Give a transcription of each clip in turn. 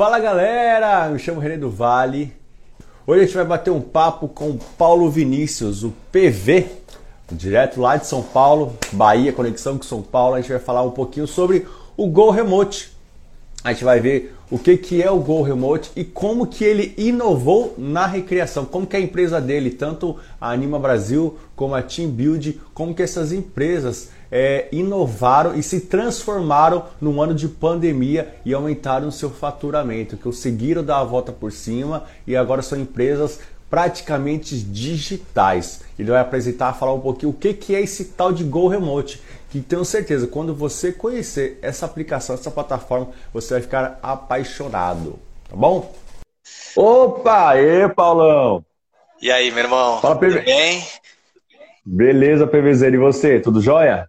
Fala galera, me chamo René do Vale. Hoje a gente vai bater um papo com Paulo Vinícius, o PV, direto lá de São Paulo, Bahia, conexão com São Paulo. A gente vai falar um pouquinho sobre o Gol Remote. A gente vai ver o que, que é o Gol Remote e como que ele inovou na recriação, como que a empresa dele, tanto a Anima Brasil como a Team Build, como que essas empresas é, inovaram e se transformaram num ano de pandemia e aumentaram o seu faturamento, que conseguiram dar a volta por cima e agora são empresas praticamente digitais. Ele vai apresentar, falar um pouquinho o que, que é esse tal de Go Remote, que tenho certeza, quando você conhecer essa aplicação, essa plataforma, você vai ficar apaixonado, tá bom? Opa, e Paulão! E aí, meu irmão? Fala, PV. Tudo bem? Beleza, PVZ, e você? Tudo jóia?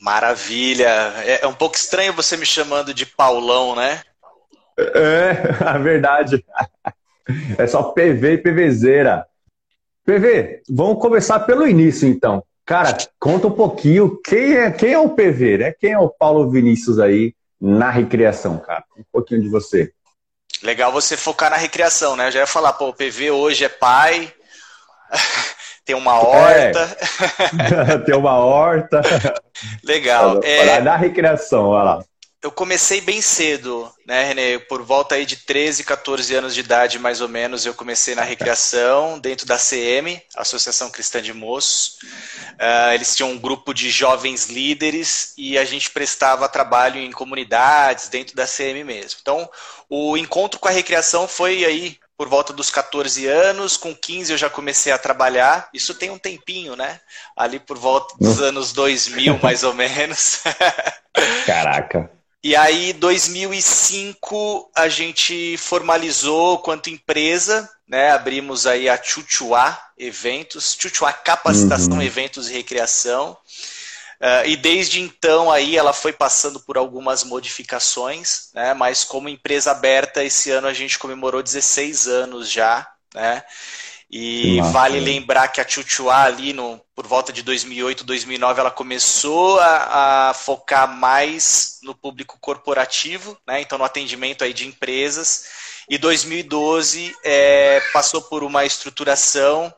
Maravilha. É, é um pouco estranho você me chamando de Paulão, né? É, a verdade. É só PV e PVzeira. PV, vamos começar pelo início então. Cara, conta um pouquinho quem é, quem é o PV, né? Quem é o Paulo Vinícius aí na recriação, cara? Um pouquinho de você. Legal você focar na recriação, né? Eu já ia falar, pô, o PV hoje é pai, tem uma horta. É. tem uma horta. Legal. É... Na recreação, olha lá. Eu comecei bem cedo, né, Renê? Por volta aí de 13, 14 anos de idade, mais ou menos, eu comecei na recreação, dentro da CM, Associação Cristã de Moços. Uh, eles tinham um grupo de jovens líderes e a gente prestava trabalho em comunidades, dentro da CM mesmo. Então, o encontro com a recreação foi aí por volta dos 14 anos, com 15 eu já comecei a trabalhar. Isso tem um tempinho, né? Ali por volta dos anos 2000, mais ou menos. Caraca. E aí, 2005, a gente formalizou quanto empresa, né? Abrimos aí a Chuchuá Eventos, Chuchuá Capacitação, uhum. Eventos e Recreação. Uh, e desde então aí ela foi passando por algumas modificações, né? Mas como empresa aberta, esse ano a gente comemorou 16 anos já, né? E Nossa, vale lembrar que a Chuchuá ali no, por volta de 2008, 2009, ela começou a, a, focar mais no público corporativo, né? Então no atendimento aí de empresas. E 2012 é, passou por uma estruturação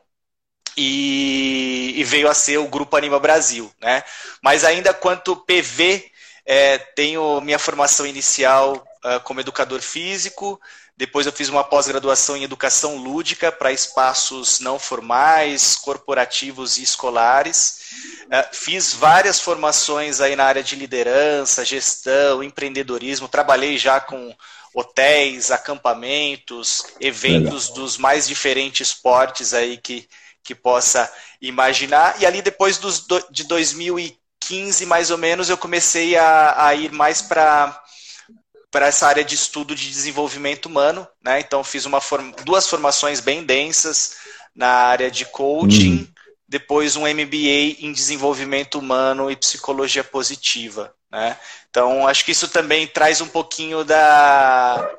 e, e, veio a ser o Grupo Anima Brasil. Né? Mas ainda quanto PV, é, tenho minha formação inicial uh, como educador físico, depois eu fiz uma pós-graduação em educação lúdica para espaços não formais, corporativos e escolares. Uh, fiz várias formações aí na área de liderança, gestão, empreendedorismo. Trabalhei já com hotéis, acampamentos, eventos Legal. dos mais diferentes portes aí que, que possa imaginar. E ali depois dos, de 2015, mais ou menos, eu comecei a, a ir mais para para essa área de estudo de desenvolvimento humano, né? Então fiz uma form duas formações bem densas na área de coaching, hum. depois um MBA em desenvolvimento humano e psicologia positiva, né? Então acho que isso também traz um pouquinho da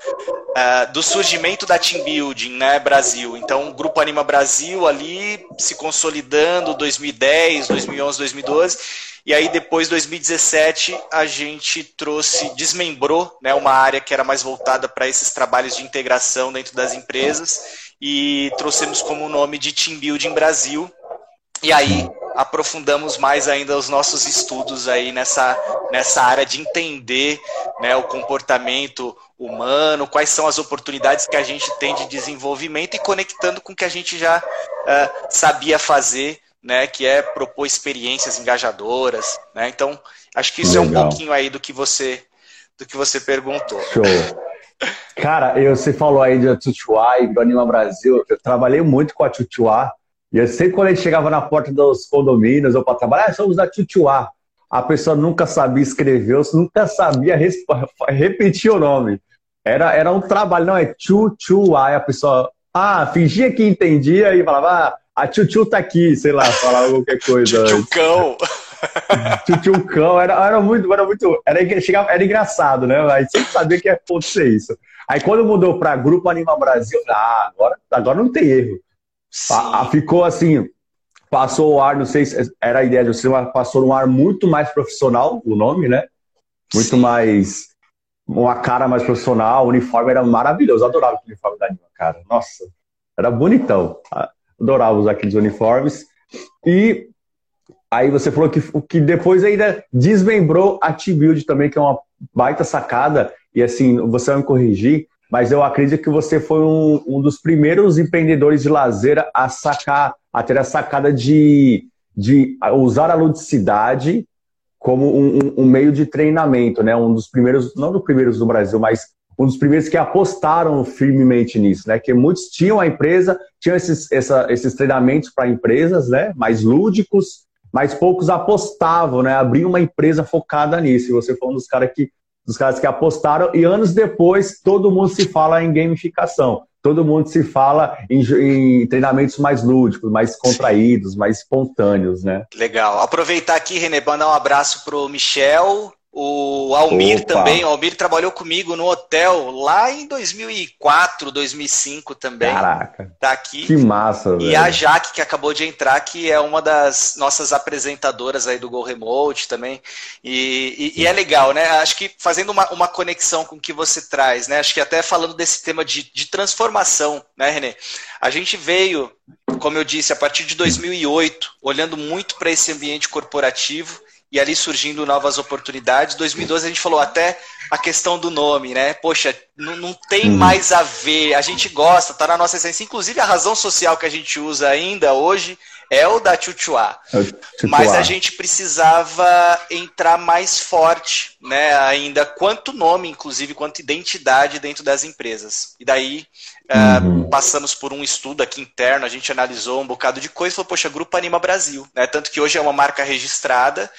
uh, do surgimento da team building, né, Brasil. Então o grupo Anima Brasil ali se consolidando 2010, 2011, 2012 e aí depois, 2017, a gente trouxe, desmembrou né, uma área que era mais voltada para esses trabalhos de integração dentro das empresas e trouxemos como nome de Team Building Brasil. E aí aprofundamos mais ainda os nossos estudos aí nessa, nessa área de entender né, o comportamento humano, quais são as oportunidades que a gente tem de desenvolvimento e conectando com o que a gente já uh, sabia fazer, né, que é propor experiências engajadoras. Né? Então, acho que isso Legal. é um pouquinho aí do que você do que você perguntou. Show. Cara, eu, você falou aí de Tutuá e do Anima Brasil. Eu trabalhei muito com a Tutuá. E eu sempre quando a gente chegava na porta dos condomínios ou para trabalhar, ah, somos da Tutuá. A pessoa nunca sabia escrever, nunca sabia repetir o nome. Era, era um trabalho, não, é Tutuá. E a pessoa, ah, fingia que entendia e falava, ah, a Tutu tá aqui, sei lá, falava qualquer coisa. Tutucão. Tchutchucão, era, era muito, era muito, era, chegava, era engraçado, né? Aí sempre sabia que ia acontecer isso. Aí quando mudou para Grupo Anima Brasil, ah, agora, agora não tem erro. Ficou assim, passou o ar, não sei se era a ideia de você, mas passou um ar muito mais profissional, o nome, né? Muito Sim. mais, uma cara mais profissional, o uniforme era maravilhoso, adorava o uniforme da Anima, cara. Nossa, era bonitão. Adorava usar aqueles uniformes. E Aí você falou que, que depois ainda desmembrou a T-Build também, que é uma baita sacada. E assim, você vai me corrigir, mas eu acredito que você foi um, um dos primeiros empreendedores de lazer a sacar, a ter a sacada de, de usar a ludicidade como um, um, meio de treinamento, né? Um dos primeiros, não dos primeiros do Brasil, mas um dos primeiros que apostaram firmemente nisso, né? Que muitos tinham a empresa, tinham esses, essa, esses treinamentos para empresas, né? Mais lúdicos, mas poucos apostavam, né? Abriam uma empresa focada nisso. E você foi um dos caras que, dos caras que apostaram, e anos depois todo mundo se fala em gamificação. Todo mundo se fala em, em treinamentos mais lúdicos, mais contraídos, mais espontâneos, né? Legal. Aproveitar aqui, René, mandar um abraço pro Michel, o Almir Opa. também, o Almir trabalhou comigo no hotel lá em 2004, 2005 também. Caraca. Tá aqui. Que massa, E velho. a Jaque, que acabou de entrar, que é uma das nossas apresentadoras aí do Go Remote também. E, e, e é legal, né? Acho que fazendo uma, uma conexão com o que você traz, né? Acho que até falando desse tema de, de transformação, né, Renê? A gente veio, como eu disse, a partir de 2008, olhando muito para esse ambiente corporativo e ali surgindo novas oportunidades. 2012 a gente falou até a questão do nome, né? Poxa, não, não tem uhum. mais a ver. A gente gosta, tá na nossa essência. Inclusive a razão social que a gente usa ainda hoje é o da Chuchuá. É Mas a gente precisava entrar mais forte, né? Ainda quanto nome, inclusive, quanto identidade dentro das empresas. E daí é, uhum. uh, passamos por um estudo aqui interno, a gente analisou um bocado de coisa e falou, poxa, Grupo Anima Brasil, né? Tanto que hoje é uma marca registrada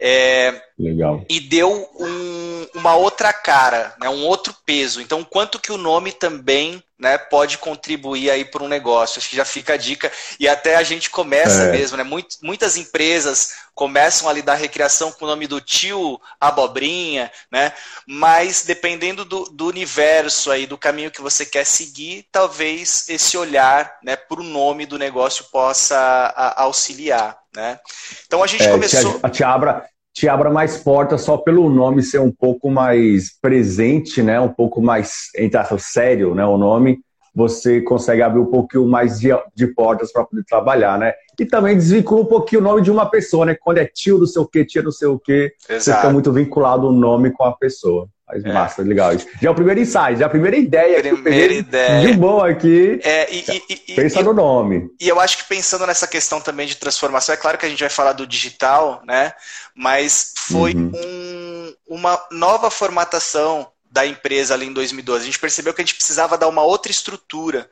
é, Legal. E deu um, uma outra cara, né, um outro peso. Então, quanto que o nome também né, pode contribuir aí para um negócio? Acho que já fica a dica. E até a gente começa é. mesmo, né? muitas empresas começam ali da recreação com o nome do tio Abobrinha, né? Mas dependendo do, do universo aí, do caminho que você quer seguir, talvez esse olhar né, para o nome do negócio possa a, auxiliar. Né? Então a gente é, começou. Te, te, abra, te abra mais portas só pelo nome ser um pouco mais presente, né? um pouco mais, entre aspas, sério, né? o nome, você consegue abrir um pouquinho mais de, de portas para poder trabalhar, né? E também desvincula um pouquinho o nome de uma pessoa, né? Quando é tio do seu quê, tia do seu quê, Exato. você fica muito vinculado o nome com a pessoa. Mas é. massa, legal. Já é o primeiro insight, já é a primeira ideia. Primeira ideia. De bom aqui. É, e, e, Pensa e, no nome. E eu acho que pensando nessa questão também de transformação, é claro que a gente vai falar do digital, né? Mas foi uhum. um, uma nova formatação da empresa ali em 2012. A gente percebeu que a gente precisava dar uma outra estrutura.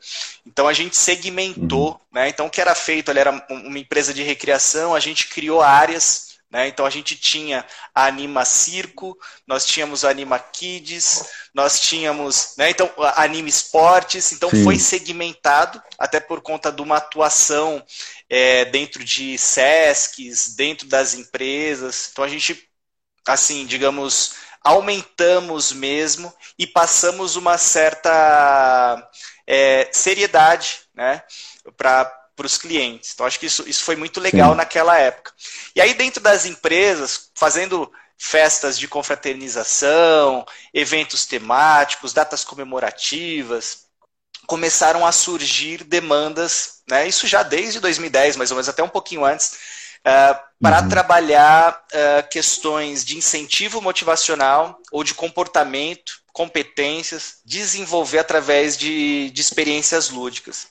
Então a gente segmentou, uhum. né? Então o que era feito, ali era uma empresa de recreação, a gente criou áreas né? Então a gente tinha a Anima Circo, nós tínhamos a Anima Kids, nós tínhamos, né? então a Anima Esportes, então Sim. foi segmentado até por conta de uma atuação é, dentro de SESCs, dentro das empresas. Então a gente, assim, digamos, aumentamos mesmo e passamos uma certa é, seriedade, né? Para para os clientes. Então, acho que isso, isso foi muito legal Sim. naquela época. E aí, dentro das empresas, fazendo festas de confraternização, eventos temáticos, datas comemorativas, começaram a surgir demandas, né? isso já desde 2010, mais ou menos, até um pouquinho antes, uh, para uhum. trabalhar uh, questões de incentivo motivacional ou de comportamento, competências, desenvolver através de, de experiências lúdicas.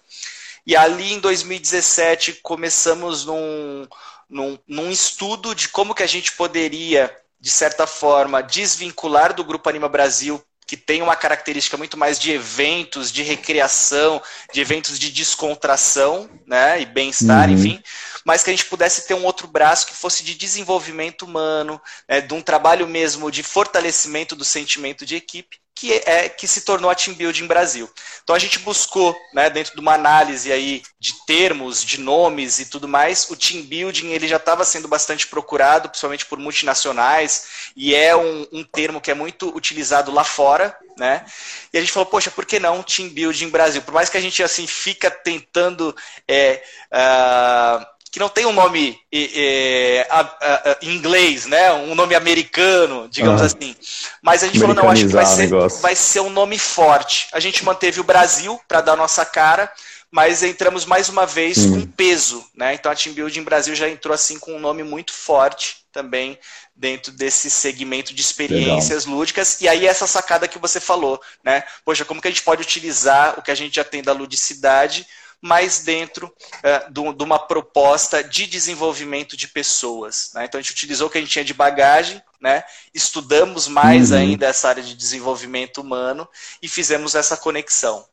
E ali em 2017 começamos num, num, num estudo de como que a gente poderia, de certa forma, desvincular do Grupo Anima Brasil que tem uma característica muito mais de eventos, de recreação, de eventos de descontração, né, e bem-estar, uhum. enfim, mas que a gente pudesse ter um outro braço que fosse de desenvolvimento humano, né, de um trabalho mesmo de fortalecimento do sentimento de equipe, que é que se tornou a Team Building Brasil. Então a gente buscou, né, dentro de uma análise aí de termos, de nomes e tudo mais, o Team Building ele já estava sendo bastante procurado, principalmente por multinacionais, e é um, um, termo que é muito utilizado lá fora, né? E a gente falou, poxa, por que não Team Building Brasil? Por mais que a gente assim fica tentando é, uh, que não tem um nome é, é, em inglês, né? Um nome americano, digamos ah, assim. Mas a gente falou, não, acho que vai ser, vai ser um nome forte. A gente manteve o Brasil para dar nossa cara, mas entramos mais uma vez hum. com peso, né? Então a Team Building Brasil já entrou assim com um nome muito forte também dentro desse segmento de experiências Legal. lúdicas. E aí essa sacada que você falou, né? Poxa, como que a gente pode utilizar o que a gente já tem da ludicidade mas dentro uh, do, de uma proposta de desenvolvimento de pessoas. Né? Então a gente utilizou o que a gente tinha de bagagem, né? estudamos mais uhum. ainda essa área de desenvolvimento humano e fizemos essa conexão.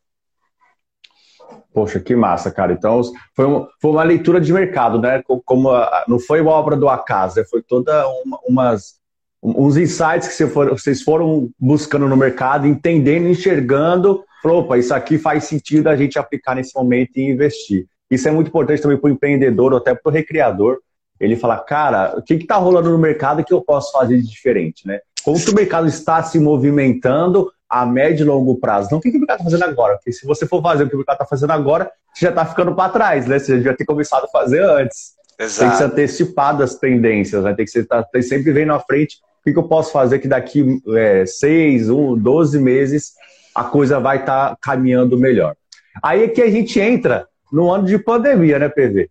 Poxa, que massa, cara. Então, foi uma, foi uma leitura de mercado, né? Como a, não foi uma obra do acaso, né? foi toda uma, umas uns insights que vocês foram buscando no mercado, entendendo, enxergando falou, opa, isso aqui faz sentido a gente aplicar nesse momento e investir. Isso é muito importante também para o empreendedor ou até para o recreador. Ele fala, cara, o que está rolando no mercado que eu posso fazer de diferente, né? Como que o mercado está se movimentando a médio e longo prazo? Não o que, que o mercado está fazendo agora? Porque se você for fazer o que o mercado está fazendo agora, você já está ficando para trás, né? Você já devia ter começado a fazer antes. Exato. Tem que ser antecipado as tendências, né? Tem que ser, tá, sempre vendo à frente o que, que eu posso fazer que daqui é, seis, um, 12 meses a coisa vai estar tá caminhando melhor. Aí é que a gente entra no ano de pandemia, né, PV?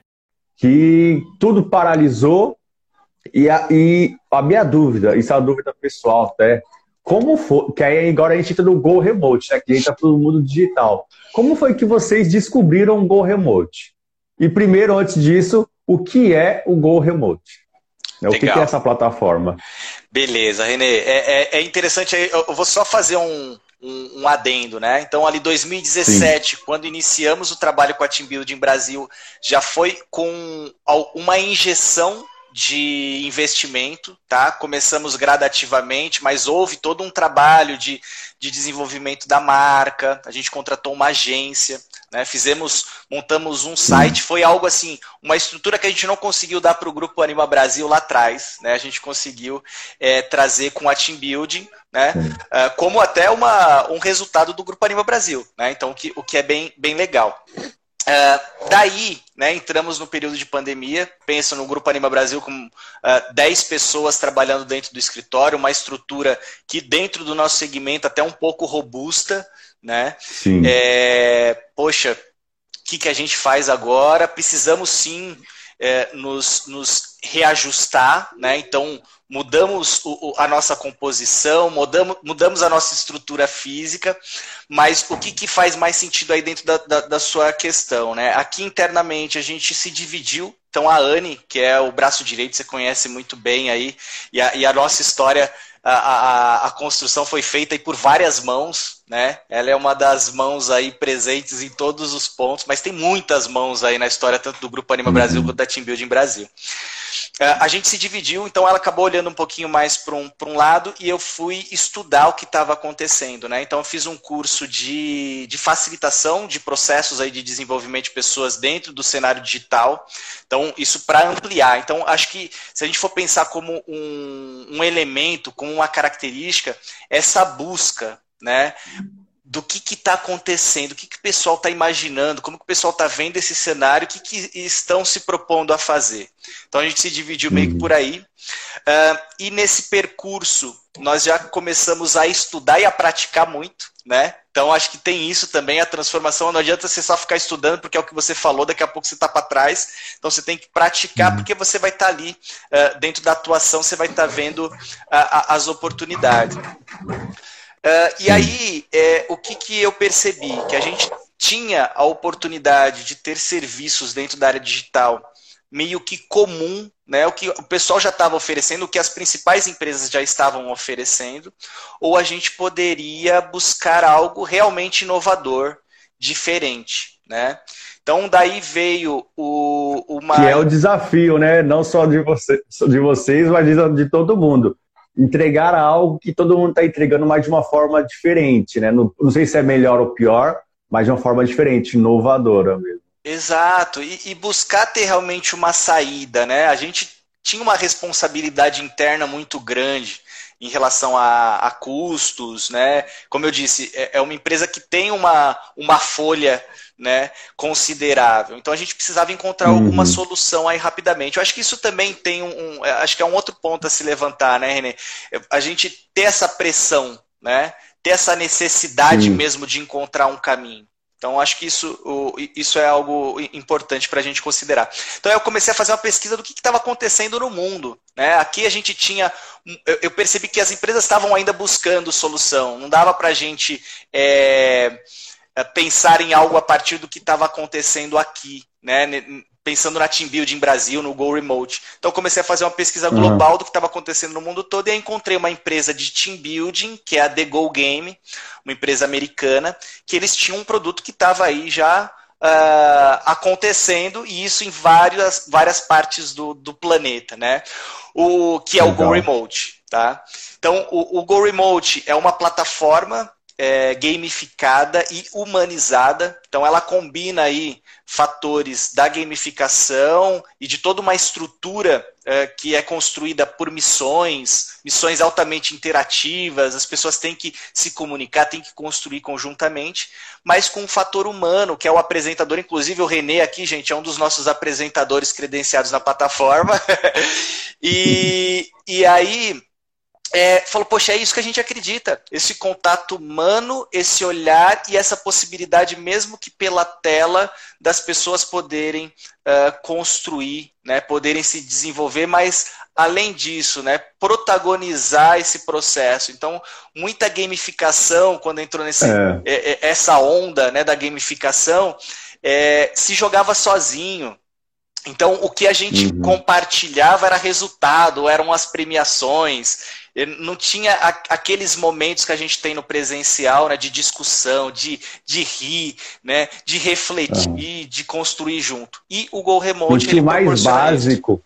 Que tudo paralisou e a, e a minha dúvida, isso é uma dúvida pessoal até, como foi, que aí agora a gente entra no Go Remote, né, que entra para o mundo digital. Como foi que vocês descobriram o Go Remote? E primeiro, antes disso, o que é o Go Remote. Né? O que é essa plataforma? Beleza, Renê. É, é, é interessante, eu vou só fazer um, um, um, adendo, né? Então, ali 2017, Sim. quando iniciamos o trabalho com a Team Building Brasil, já foi com uma injeção de investimento, tá? Começamos gradativamente, mas houve todo um trabalho de, de desenvolvimento da marca, a gente contratou uma agência, né? Fizemos, montamos um site, foi algo assim, uma estrutura que a gente não conseguiu dar para o Grupo Anima Brasil lá atrás, né? A gente conseguiu é, trazer com a Team Building, né? É, como até uma, um resultado do Grupo Anima Brasil, né? Então, o que, o que é bem, bem legal. Uh, daí, né, entramos no período de pandemia. Pensa no Grupo Anima Brasil com uh, 10 pessoas trabalhando dentro do escritório, uma estrutura que, dentro do nosso segmento, até um pouco robusta. Né? Sim. É, poxa, o que, que a gente faz agora? Precisamos sim é, nos, nos reajustar, né? Então mudamos o, a nossa composição, mudamos, mudamos a nossa estrutura física, mas o que, que faz mais sentido aí dentro da, da, da sua questão, né? Aqui internamente a gente se dividiu então a Anne, que é o braço direito, você conhece muito bem aí, e a, e a nossa história, a, a, a, construção foi feita por várias mãos, né? Ela é uma das mãos aí presentes em todos os pontos, mas tem muitas mãos aí na história, tanto do Grupo Anima Brasil uhum. quanto da Team Building Brasil. É, a gente se dividiu, então ela acabou olhando um pouquinho mais para um, um lado e eu fui estudar o que estava acontecendo. Né? Então eu fiz um curso de, de facilitação de processos aí de desenvolvimento de pessoas dentro do cenário digital. Então, isso para ampliar. Então, acho que se a gente for pensar como um, um elemento, como uma característica, essa busca, né? do que está acontecendo, o que, que o pessoal está imaginando, como que o pessoal está vendo esse cenário, o que, que estão se propondo a fazer. Então a gente se dividiu meio que por aí. Uh, e nesse percurso nós já começamos a estudar e a praticar muito, né? Então acho que tem isso também, a transformação. Não adianta você só ficar estudando, porque é o que você falou, daqui a pouco você está para trás. Então você tem que praticar, uhum. porque você vai estar tá ali, uh, dentro da atuação, você vai estar tá vendo uh, as oportunidades. Uh, e aí, é, o que, que eu percebi? Que a gente tinha a oportunidade de ter serviços dentro da área digital meio que comum, né? O que o pessoal já estava oferecendo, o que as principais empresas já estavam oferecendo, ou a gente poderia buscar algo realmente inovador, diferente, né? Então daí veio o uma que é o desafio, né? Não só de, você, de vocês, mas de, todo mundo entregar algo que todo mundo está entregando, mas de uma forma diferente, né? Não, não, sei se é melhor ou pior, mas de uma forma diferente, inovadora mesmo. Exato, e, e buscar ter realmente uma saída, né? A gente tinha uma responsabilidade interna muito grande em relação a, a, custos, né? Como eu disse, é, é uma empresa que tem uma, uma folha né, considerável. Então a gente precisava encontrar uhum. alguma solução aí rapidamente. Eu acho que isso também tem um, um, acho que é um outro ponto a se levantar, né, René? A gente ter essa pressão, né, ter essa necessidade Sim. mesmo de encontrar um caminho. Então, acho que isso, isso é algo importante para a gente considerar. Então, eu comecei a fazer uma pesquisa do que estava acontecendo no mundo. Né? Aqui a gente tinha. Eu percebi que as empresas estavam ainda buscando solução. Não dava para a gente. É é, pensar em algo a partir do que estava acontecendo aqui, né? Pensando na Team Building Brasil, no Go Remote. Então comecei a fazer uma pesquisa global uhum. do que estava acontecendo no mundo todo e encontrei uma empresa de Team Building, que é a The Go Game, uma empresa americana, que eles tinham um produto que estava aí já uh, acontecendo, e isso em várias, várias partes do, do planeta, né? O, que é o Go Remote. Tá? Então, o, o Go Remote é uma plataforma é, gamificada e humanizada. Então ela combina aí fatores da gamificação e de toda uma estrutura é, que é construída por missões, missões altamente interativas, as pessoas têm que se comunicar, têm que construir conjuntamente, mas com um fator humano, que é o apresentador, inclusive o Renê aqui, gente, é um dos nossos apresentadores credenciados na plataforma. e, e aí é, falou, poxa, é isso que a gente acredita. Esse contato humano, esse olhar e essa possibilidade, mesmo que pela tela, das pessoas poderem uh, construir, né, poderem se desenvolver, mas além disso, né, protagonizar esse processo. Então, muita gamificação, quando entrou nesse, é. é, é essa onda né, da gamificação, é, se jogava sozinho. Então, o que a gente uhum. compartilhava era resultado, eram as premiações não tinha aqueles momentos que a gente tem no presencial, né, de discussão, de, de rir, né, de refletir, uhum. de construir junto. E o Gol Remote. O mais básico.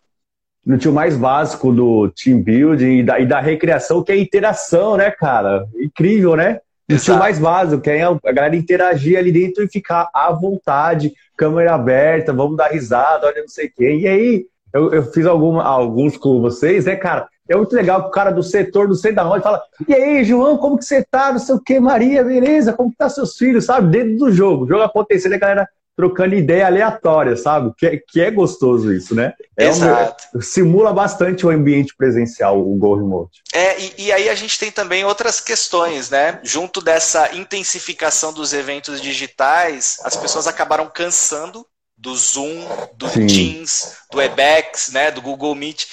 Não tinha o mais básico do team building e da, e da recreação, que é a interação, né, cara? Incrível, né? Não tinha o mais básico, que é a galera interagir ali dentro e ficar à vontade, câmera aberta, vamos dar risada, olha não sei quem. E aí, eu, eu fiz alguma, alguns com vocês, né, cara? É muito legal que o cara do setor, não sei da onde, fala: E aí, João, como que você tá? Não sei o que, Maria, beleza? Como que tá seus filhos, sabe? Dentro do jogo. O jogo acontecendo, a galera trocando ideia aleatória, sabe? Que é, que é gostoso isso, né? É Exato. Um, simula bastante o ambiente presencial, o Go Remote. É, e, e, aí a gente tem também outras questões, né? Junto dessa intensificação dos eventos digitais, as pessoas acabaram cansando do Zoom, do Sim. Teams, do Webex, né, do Google Meet.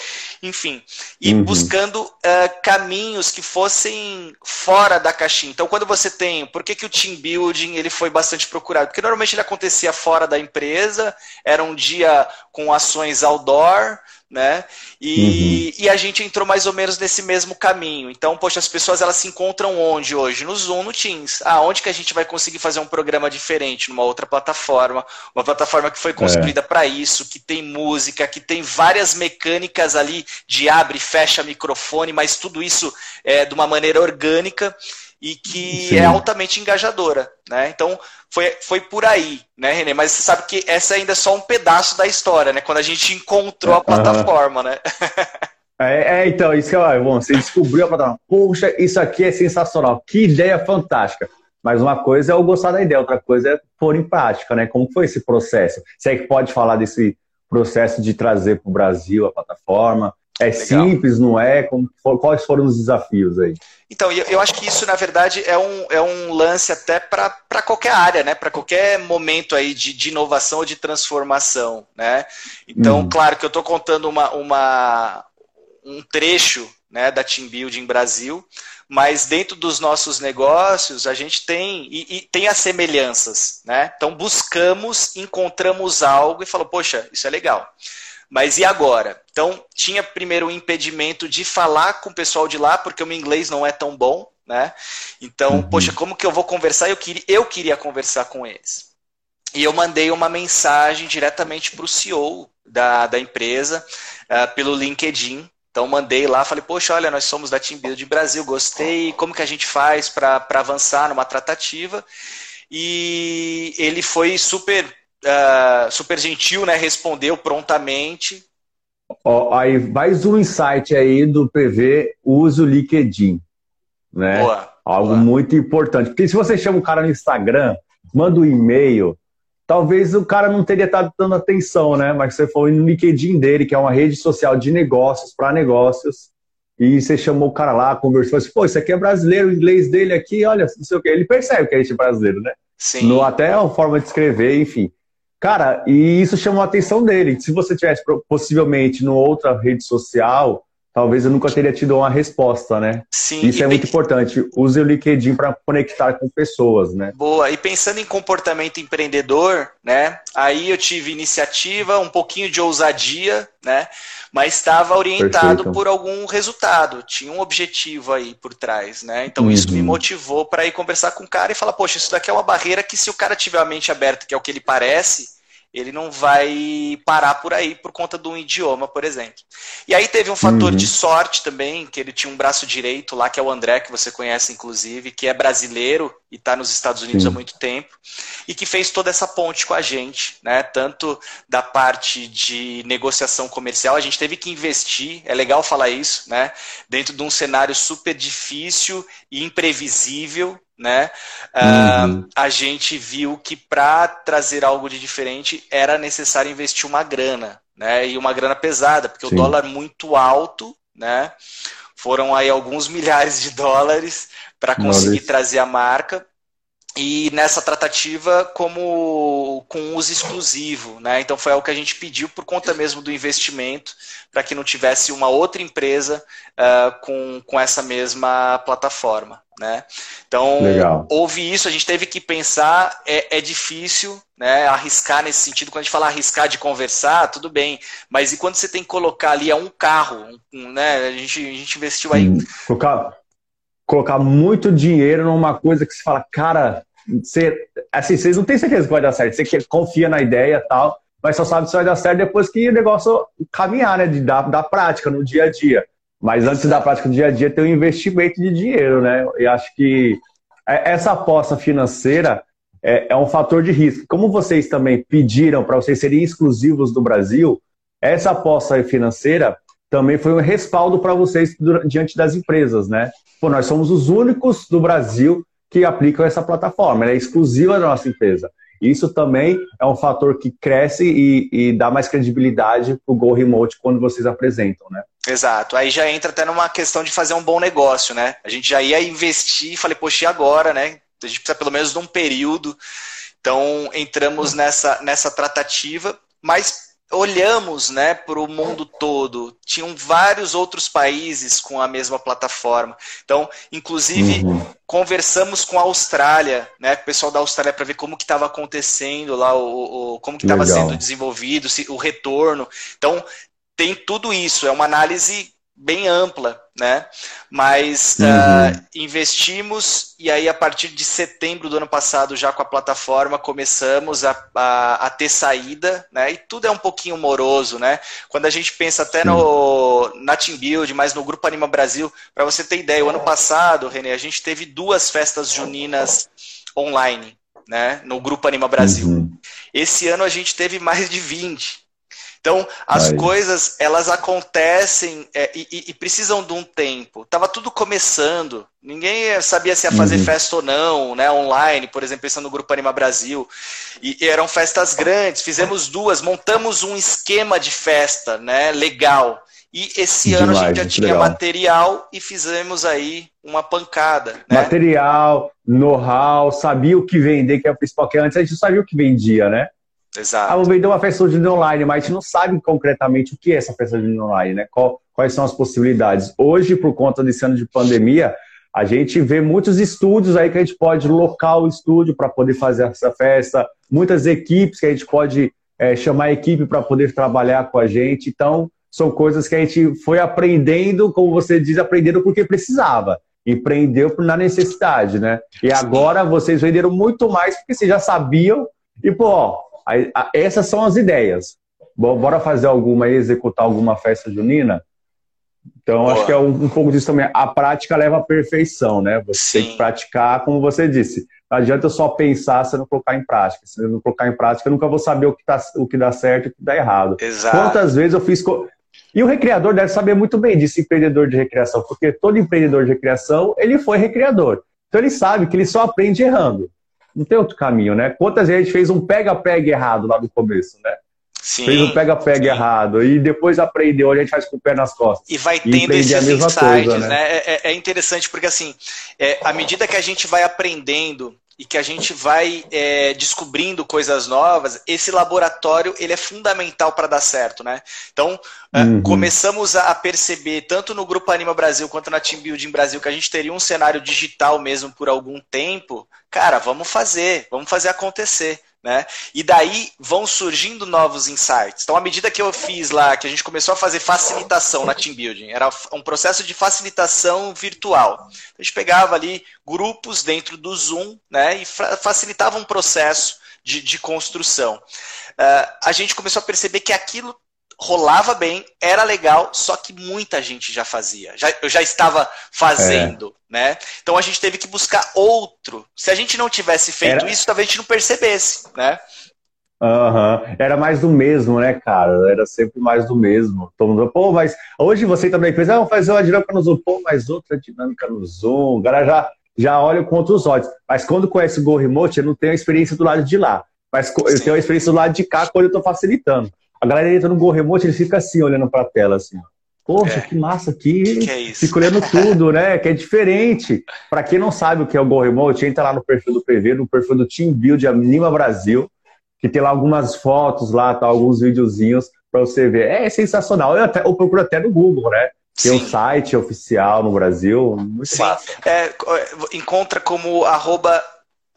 Enfim, e uhum. buscando uh, caminhos que fossem fora da caixinha. Então, quando você tem, por que, que o team building ele foi bastante procurado? Porque normalmente ele acontecia fora da empresa, era um dia com ações outdoor, né? E, uhum. e, a gente entrou mais ou menos nesse mesmo caminho. Então, poxa, as pessoas elas se encontram onde hoje? No Zoom, no Teams. Ah, onde que a gente vai conseguir fazer um programa diferente numa outra plataforma? Uma plataforma que foi construída é. para isso, que tem música, que tem várias mecânicas ali de abre e fecha microfone, mas tudo isso é de uma maneira orgânica e que Sim. é altamente engajadora, né? Então foi, foi por aí, né, Renê? Mas você sabe que essa ainda é só um pedaço da história, né? Quando a gente encontrou a plataforma, né? É, é, então, isso que eu, bom, você descobriu a plataforma. Poxa, isso aqui é sensacional. Que ideia fantástica. Mas uma coisa é eu gostar da ideia, outra coisa é pôr em prática, né? Como foi esse processo? Você é que pode falar desse processo de trazer para o Brasil a plataforma? É Legal. simples, não é? Como, quais foram os desafios aí? Então, eu acho que isso, na verdade, é um, é um lance até para qualquer área, né? Para qualquer momento aí de, de inovação ou de transformação, né? Então, hum. claro que eu estou contando uma, uma, um trecho né, da Team Building Brasil, mas dentro dos nossos negócios a gente tem e, e, tem as semelhanças, né? Então buscamos, encontramos algo e falou, poxa, isso é legal. Mas e agora? Então, tinha primeiro o impedimento de falar com o pessoal de lá, porque o meu inglês não é tão bom, né? Então, uhum. poxa, como que eu vou conversar? Eu queria, eu queria conversar com eles. E eu mandei uma mensagem diretamente para o CEO da, da empresa, uh, pelo LinkedIn. Então, mandei lá, falei, poxa, olha, nós somos da Team Build Brasil, gostei, como que a gente faz para avançar numa tratativa? E ele foi super uh, super gentil, né? Respondeu prontamente. Ó, aí, mais um insight aí do PV, use o LinkedIn. Né? Boa, Algo boa. muito importante. Porque se você chama o cara no Instagram, manda um e-mail, talvez o cara não teria estado dando atenção, né? Mas você foi no LinkedIn dele, que é uma rede social de negócios para negócios, e você chamou o cara lá, conversou, assim, pô, isso aqui é brasileiro, o inglês dele aqui, olha, não sei o que. Ele percebe que a gente é brasileiro, né? Sim. No, até a forma de escrever, enfim. Cara, e isso chamou a atenção dele. Se você tivesse possivelmente numa outra rede social, talvez eu nunca teria tido uma resposta, né? Sim. Isso é muito importante. Use o LinkedIn para conectar com pessoas, né? Boa. E pensando em comportamento empreendedor, né? Aí eu tive iniciativa, um pouquinho de ousadia, né? Mas estava orientado Perfeito. por algum resultado. Tinha um objetivo aí por trás, né? Então uhum. isso me uhum. motivou para ir conversar com o cara e falar, poxa, isso daqui é uma barreira que se o cara tiver a mente aberta, que é o que ele parece, ele não vai parar por aí por conta de um idioma, por exemplo. E aí teve um fator uhum. de sorte também, que ele tinha um braço direito lá, que é o André, que você conhece inclusive, que é brasileiro e está nos Estados Unidos Sim. há muito tempo, e que fez toda essa ponte com a gente, né? Tanto da parte de negociação comercial, a gente teve que investir, é legal falar isso, né? Dentro de um cenário super difícil e imprevisível, né? Uhum. Uh, a gente viu que para trazer algo de diferente era necessário investir uma grana, né? E uma grana pesada, porque Sim. o dólar muito alto, né? Foram aí alguns milhares de dólares para conseguir trazer a marca e nessa tratativa como com uso exclusivo, né? Então foi algo que a gente pediu por conta mesmo do investimento para que não tivesse uma outra empresa uh, com, com essa mesma plataforma, né? Então Legal. houve isso, a gente teve que pensar, é, é difícil, né? Arriscar nesse sentido, quando a gente fala arriscar de conversar, tudo bem, mas e quando você tem que colocar ali é um carro, um, né? A gente, a gente investiu aí. Hum, colocar muito dinheiro numa coisa que se fala, cara, você, assim, vocês não têm certeza que vai dar certo. Você confia na ideia e tal, mas só sabe se vai dar certo depois que o negócio caminhar, né? De dar, da prática no dia a dia. Mas antes da prática no dia a dia tem um investimento de dinheiro, né? E acho que é, essa aposta financeira é, é um fator de risco. Como vocês também pediram para vocês serem exclusivos do Brasil, essa aposta financeira também foi um respaldo para vocês diante das empresas, né? Pô, nós somos os únicos do Brasil que aplicam essa plataforma, ela é exclusiva da nossa empresa. Isso também é um fator que cresce e, e dá mais credibilidade para o Go Remote quando vocês apresentam, né? Exato. Aí já entra até numa questão de fazer um bom negócio, né? A gente já ia investir, falei, poxa, e agora, né? A gente precisa pelo menos de um período. Então entramos nessa, nessa tratativa, mas olhamos né, para o mundo todo, tinham vários outros países com a mesma plataforma. Então, inclusive, uhum. conversamos com a Austrália, né, com o pessoal da Austrália, para ver como que estava acontecendo lá, o, o como que estava sendo desenvolvido, se, o retorno. Então, tem tudo isso, é uma análise bem ampla, né? Mas uhum. uh, investimos e aí a partir de setembro do ano passado já com a plataforma começamos a, a, a ter saída, né? E tudo é um pouquinho moroso, né? Quando a gente pensa até no na Team Build, mas no Grupo Anima Brasil, para você ter ideia, o ano passado, René, a gente teve duas festas juninas online, né? No Grupo Anima Brasil. Uhum. Esse ano a gente teve mais de 20. Então, as Aí. coisas, elas acontecem é, e, e, precisam de um tempo. Tava tudo começando. Ninguém sabia se ia fazer uhum. festa ou não, né? Online, por exemplo, pensando no Grupo Anima Brasil. E, e, eram festas grandes. Fizemos duas, montamos um esquema de festa, né? Legal. E esse Demais, ano a gente já tinha legal. material e fizemos aí uma pancada. Né? Material, know-how, sabia o que vender, que é o principal, que antes a gente não sabia o que vendia, né? Exato. Ah, vou vender uma festa de online, mas a gente não sabe concretamente o que é essa festa de online, né? Qual, quais são as possibilidades. Hoje, por conta desse ano de pandemia, a gente vê muitos estúdios aí que a gente pode locar o estúdio para poder fazer essa festa, muitas equipes que a gente pode é, chamar a equipe para poder trabalhar com a gente. Então, são coisas que a gente foi aprendendo, como você diz, aprendendo porque precisava. Empreendeu na necessidade, né? E agora vocês venderam muito mais porque vocês já sabiam. E, pô, essas são as ideias. Bora fazer alguma aí, executar alguma festa junina? Então, Boa. acho que é um, um, pouco disso também. A prática leva à perfeição, né? Você Sim. tem que praticar, como você disse. Não adianta eu só pensar se eu não colocar em prática. Se eu não colocar em prática, eu nunca vou saber o que, tá, o que dá certo e o que dá errado. Exato. Quantas vezes eu fiz. Co... E o recreador deve saber muito bem disso, empreendedor de recreação, porque todo empreendedor de recreação, ele foi recreador. Então ele sabe que ele só aprende errando. Não tem outro caminho, né? Quantas vezes a gente fez um pega-pega errado lá no começo, né? Sim, fez um pega-pega errado e depois aprendeu, a gente faz com o pé nas costas. E vai tendo e esses insights, coisa, né? né? É, é, é, interessante porque assim, é, à medida que a gente vai aprendendo e que a gente vai é, descobrindo coisas novas, esse laboratório ele é fundamental para dar certo, né? Então é, uhum. começamos a perceber tanto no grupo Anima Brasil quanto na Team Building Brasil que a gente teria um cenário digital mesmo por algum tempo. Cara, vamos fazer, vamos fazer acontecer. Né? E daí vão surgindo novos insights. Então, à medida que eu fiz lá, que a gente começou a fazer facilitação na team building, era um processo de facilitação virtual. A gente pegava ali grupos dentro do Zoom, né, e facilitava um processo de, de construção. Uh, a gente começou a perceber que aquilo rolava bem, era legal, só que muita gente já fazia. Já, eu já estava fazendo, é. né? Então a gente teve que buscar outro. Se a gente não tivesse feito era... isso, talvez a gente não percebesse, né? Uhum. Era mais do mesmo, né, cara? Era sempre mais do mesmo. Todo mundo, pô, mas hoje você também fez, ah, vamos fazer uma dinâmica no Zoom, pô, mas outra dinâmica no Zoom. O cara já, já olha com outros olhos. Mas quando conhece o Go Remote, eu não tenho a experiência do lado de lá. Mas Sim. eu tenho a experiência do lado de cá quando eu estou facilitando. A galera entra no Go Remote, ele fica assim, olhando para a tela, assim. Poxa, é. que massa aqui. Que que é isso? Fica olhando tudo, né? Que é diferente. Para quem não sabe o que é o Go Remote, entra lá no perfil do PV, no perfil do Team Build Anima Brasil, que tem lá algumas fotos lá, tá, alguns videozinhos para você ver. É sensacional. Eu, até, eu procuro até no Google, né? Tem um site oficial no Brasil. Muito Sim. massa. É, encontra como arroba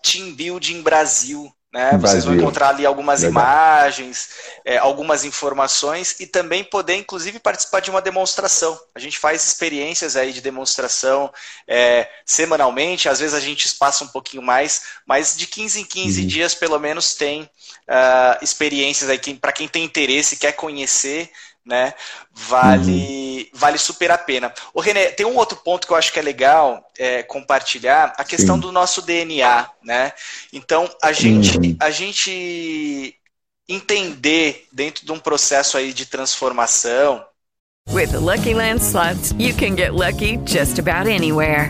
Team Building Brasil né? Vocês vão encontrar ali algumas Legal. imagens, é, algumas informações e também poder, inclusive, participar de uma demonstração. A gente faz experiências aí de demonstração é, semanalmente, às vezes a gente espaça um pouquinho mais, mas de 15 em 15 uhum. dias, pelo menos, tem uh, experiências aí para quem tem interesse, quer conhecer né? Vale, uhum. Vale super a pena. O René, tem um outro ponto que eu acho que é legal é, compartilhar, a questão Sim. do nosso DNA, né? Então, a gente, uhum. a gente entender dentro de um processo aí de transformação. With the Lucky Land slots, you can get lucky just about anywhere.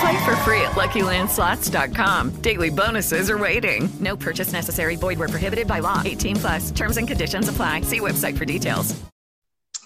Play for free at LuckyLandSlots.com. Daily bonuses are waiting. No purchase necessary. Void where prohibited by law. 18 plus. Terms and conditions apply. See website for details.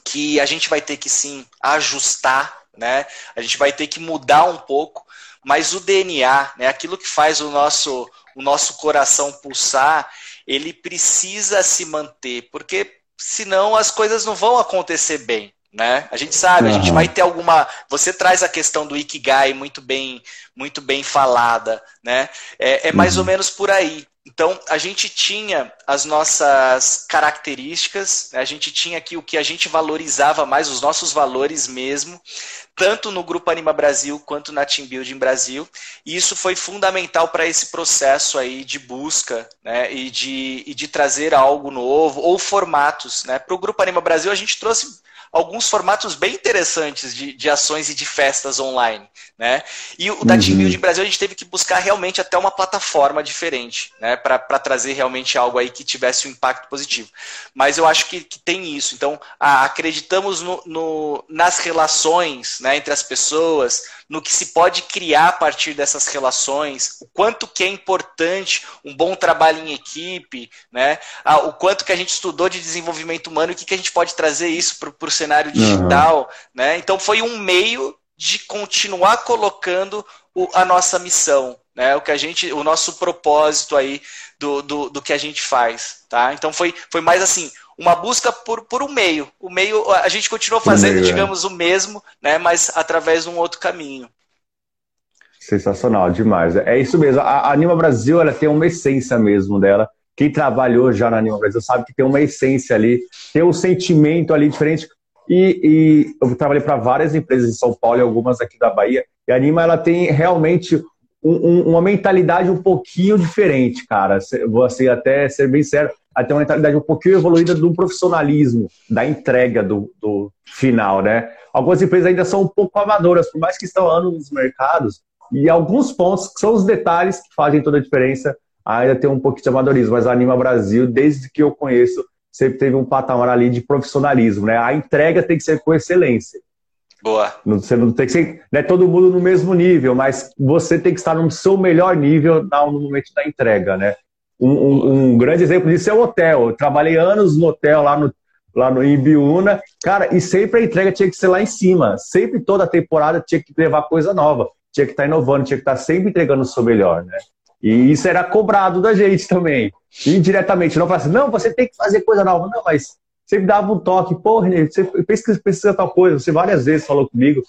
Que a gente vai ter que sim ajustar, né? A gente vai ter que mudar um pouco, mas o DNA, né? Aquilo que faz o nosso o nosso coração pulsar, ele precisa se manter, porque senão as coisas não vão acontecer bem. Né? A gente sabe, uhum. a gente vai ter alguma. Você traz a questão do Ikigai muito bem, muito bem falada, né? É, é mais uhum. ou menos por aí. Então, a gente tinha as nossas características, né? a gente tinha aqui o que a gente valorizava mais, os nossos valores mesmo, tanto no Grupo Anima Brasil quanto na Team Building Brasil, e isso foi fundamental para esse processo aí de busca né? e, de, e de trazer algo novo, ou formatos. Né? Para o Grupo Anima Brasil, a gente trouxe alguns formatos bem interessantes de, de ações e de festas online. Né? E o da uhum. Team Building Brasil a gente teve que buscar realmente até uma plataforma diferente, né? Para trazer realmente algo aí que tivesse um impacto positivo. Mas eu acho que, que tem isso. Então, a, acreditamos no, no, nas relações né, entre as pessoas, no que se pode criar a partir dessas relações, o quanto que é importante um bom trabalho em equipe, né? Ah, o quanto que a gente estudou de desenvolvimento humano e o que, que a gente pode trazer isso para o cenário digital, uhum. né? Então foi um meio de continuar colocando o, a nossa missão, né? O que a gente, o nosso propósito aí do, do, do que a gente faz, tá? Então foi, foi mais assim uma busca por, por um meio. O meio a gente continua fazendo, meio, é. digamos, é. o mesmo, né? Mas através de um outro caminho. Sensacional, demais. É isso mesmo. A Anima Brasil ela tem uma essência mesmo dela. Quem trabalhou já na Anima Brasil sabe que tem uma essência ali, tem um sentimento ali diferente. E, e eu trabalhei para várias empresas em São Paulo e algumas aqui da Bahia. E a Anima ela tem realmente um, um, uma mentalidade um pouquinho diferente, cara. Vou assim, até ser bem sério, até uma mentalidade um pouquinho evoluída do profissionalismo, da entrega do, do final, né? Algumas empresas ainda são um pouco amadoras, por mais que estão anos nos mercados, e alguns pontos que são os detalhes que fazem toda a diferença, ainda tem um pouquinho de amadorismo, mas a Anima Brasil, desde que eu conheço, sempre teve um patamar ali de profissionalismo, né? A entrega tem que ser com excelência. Boa. Você não tem que ser, não é todo mundo no mesmo nível, mas você tem que estar no seu melhor nível no momento da entrega, né? Um, um, um grande exemplo disso é o hotel. Eu trabalhei anos no hotel lá no lá no Ibiúna, cara, e sempre a entrega tinha que ser lá em cima. Sempre toda temporada tinha que levar coisa nova, tinha que estar inovando, tinha que estar sempre entregando o seu melhor, né? E isso era cobrado da gente também, indiretamente. Não falava assim, não, você tem que fazer coisa nova. Não, mas sempre dava um toque, pô, René, você precisa, precisa tal coisa. Você várias vezes falou comigo,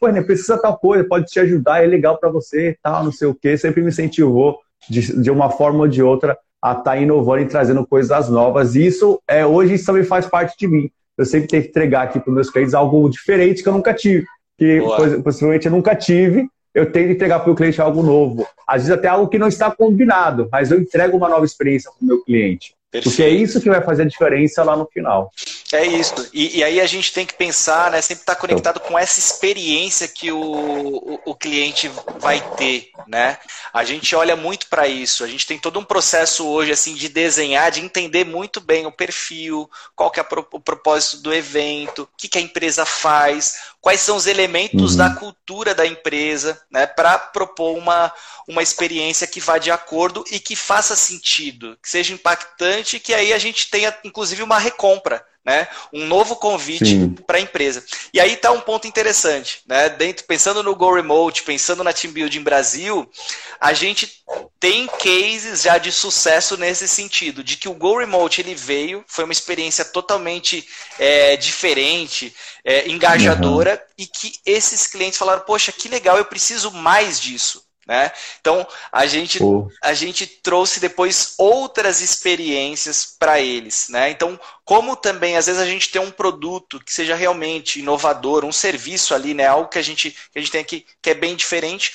pô, René, precisa tal coisa, pode te ajudar, é legal para você, tal, não sei o quê. Sempre me incentivou de, de uma forma ou de outra a estar tá inovando e trazendo coisas novas. E isso é, hoje isso também faz parte de mim. Eu sempre tenho que entregar aqui para os meus clientes algo diferente que eu nunca tive. Que possivelmente eu nunca tive, eu tenho que entregar para o cliente algo novo. Às vezes até algo que não está combinado, mas eu entrego uma nova experiência para o meu cliente. Perfeito. Porque é isso que vai fazer a diferença lá no final. É isso. E, e aí a gente tem que pensar, né? Sempre estar tá conectado com essa experiência que o, o, o cliente vai ter, né? A gente olha muito para isso. A gente tem todo um processo hoje assim de desenhar, de entender muito bem o perfil, qual que é o propósito do evento, o que, que a empresa faz, quais são os elementos uhum. da cultura da empresa, né? Para propor uma, uma experiência que vá de acordo e que faça sentido, que seja impactante, que aí a gente tenha, inclusive, uma recompra. Né? Um novo convite para a empresa. E aí está um ponto interessante, né? Dentro, pensando no Go Remote, pensando na Team Building Brasil, a gente tem cases já de sucesso nesse sentido, de que o Go Remote ele veio, foi uma experiência totalmente é, diferente, é, engajadora, uhum. e que esses clientes falaram, poxa, que legal, eu preciso mais disso. Né? Então a gente, a gente trouxe depois outras experiências para eles. Né? Então, como também às vezes a gente tem um produto que seja realmente inovador, um serviço ali, né? algo que a gente, que a gente tem aqui que é bem diferente.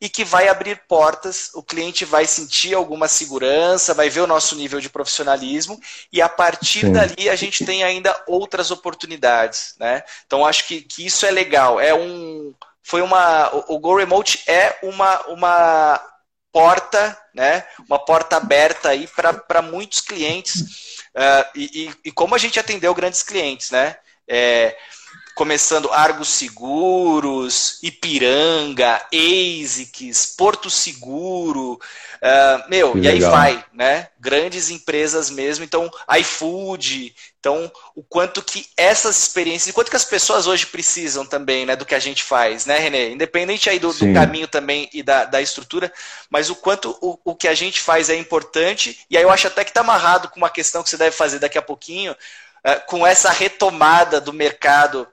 e que vai abrir portas, o cliente vai sentir alguma segurança, vai ver o nosso nível de profissionalismo e a partir Sim. dali a gente tem ainda outras oportunidades, né? Então acho que, que isso é legal, é um foi uma o, Go Remote é uma uma porta, né? Uma porta aberta aí para muitos clientes uh, e, e, e, como a gente atendeu grandes clientes, né? É, começando Argos Seguros, Ipiranga, ASICS, Porto Seguro, uh, meu, que e legal. aí vai, né? Grandes empresas mesmo, então iFood, então o quanto que essas experiências, o quanto que as pessoas hoje precisam também, né, do que a gente faz, né, Renê? Independente aí do, do caminho também e da, da estrutura, mas o quanto o, o que a gente faz é importante, e aí eu acho até que está amarrado com uma questão que você deve fazer daqui a pouquinho, uh, com essa retomada do mercado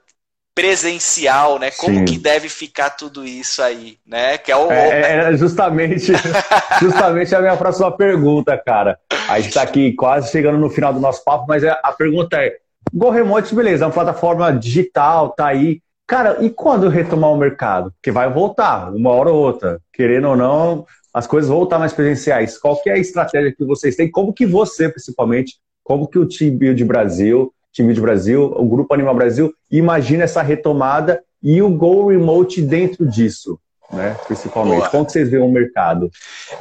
presencial, né? Como Sim. que deve ficar tudo isso aí, né? Que é, o... é, é justamente, justamente a minha próxima pergunta, cara. A gente está aqui quase chegando no final do nosso papo, mas é, a pergunta é: Go beleza, é uma plataforma digital, tá aí. Cara, e quando retomar o mercado? Que vai voltar, uma hora ou outra. Querendo ou não, as coisas vão voltar mais presenciais. Qual que é a estratégia que vocês têm? Como que você, principalmente, como que o time Build Brasil time de Brasil, o Grupo Animal Brasil, imagina essa retomada e o Go Remote dentro disso. Né, principalmente. Boa. Como que vocês veem o mercado?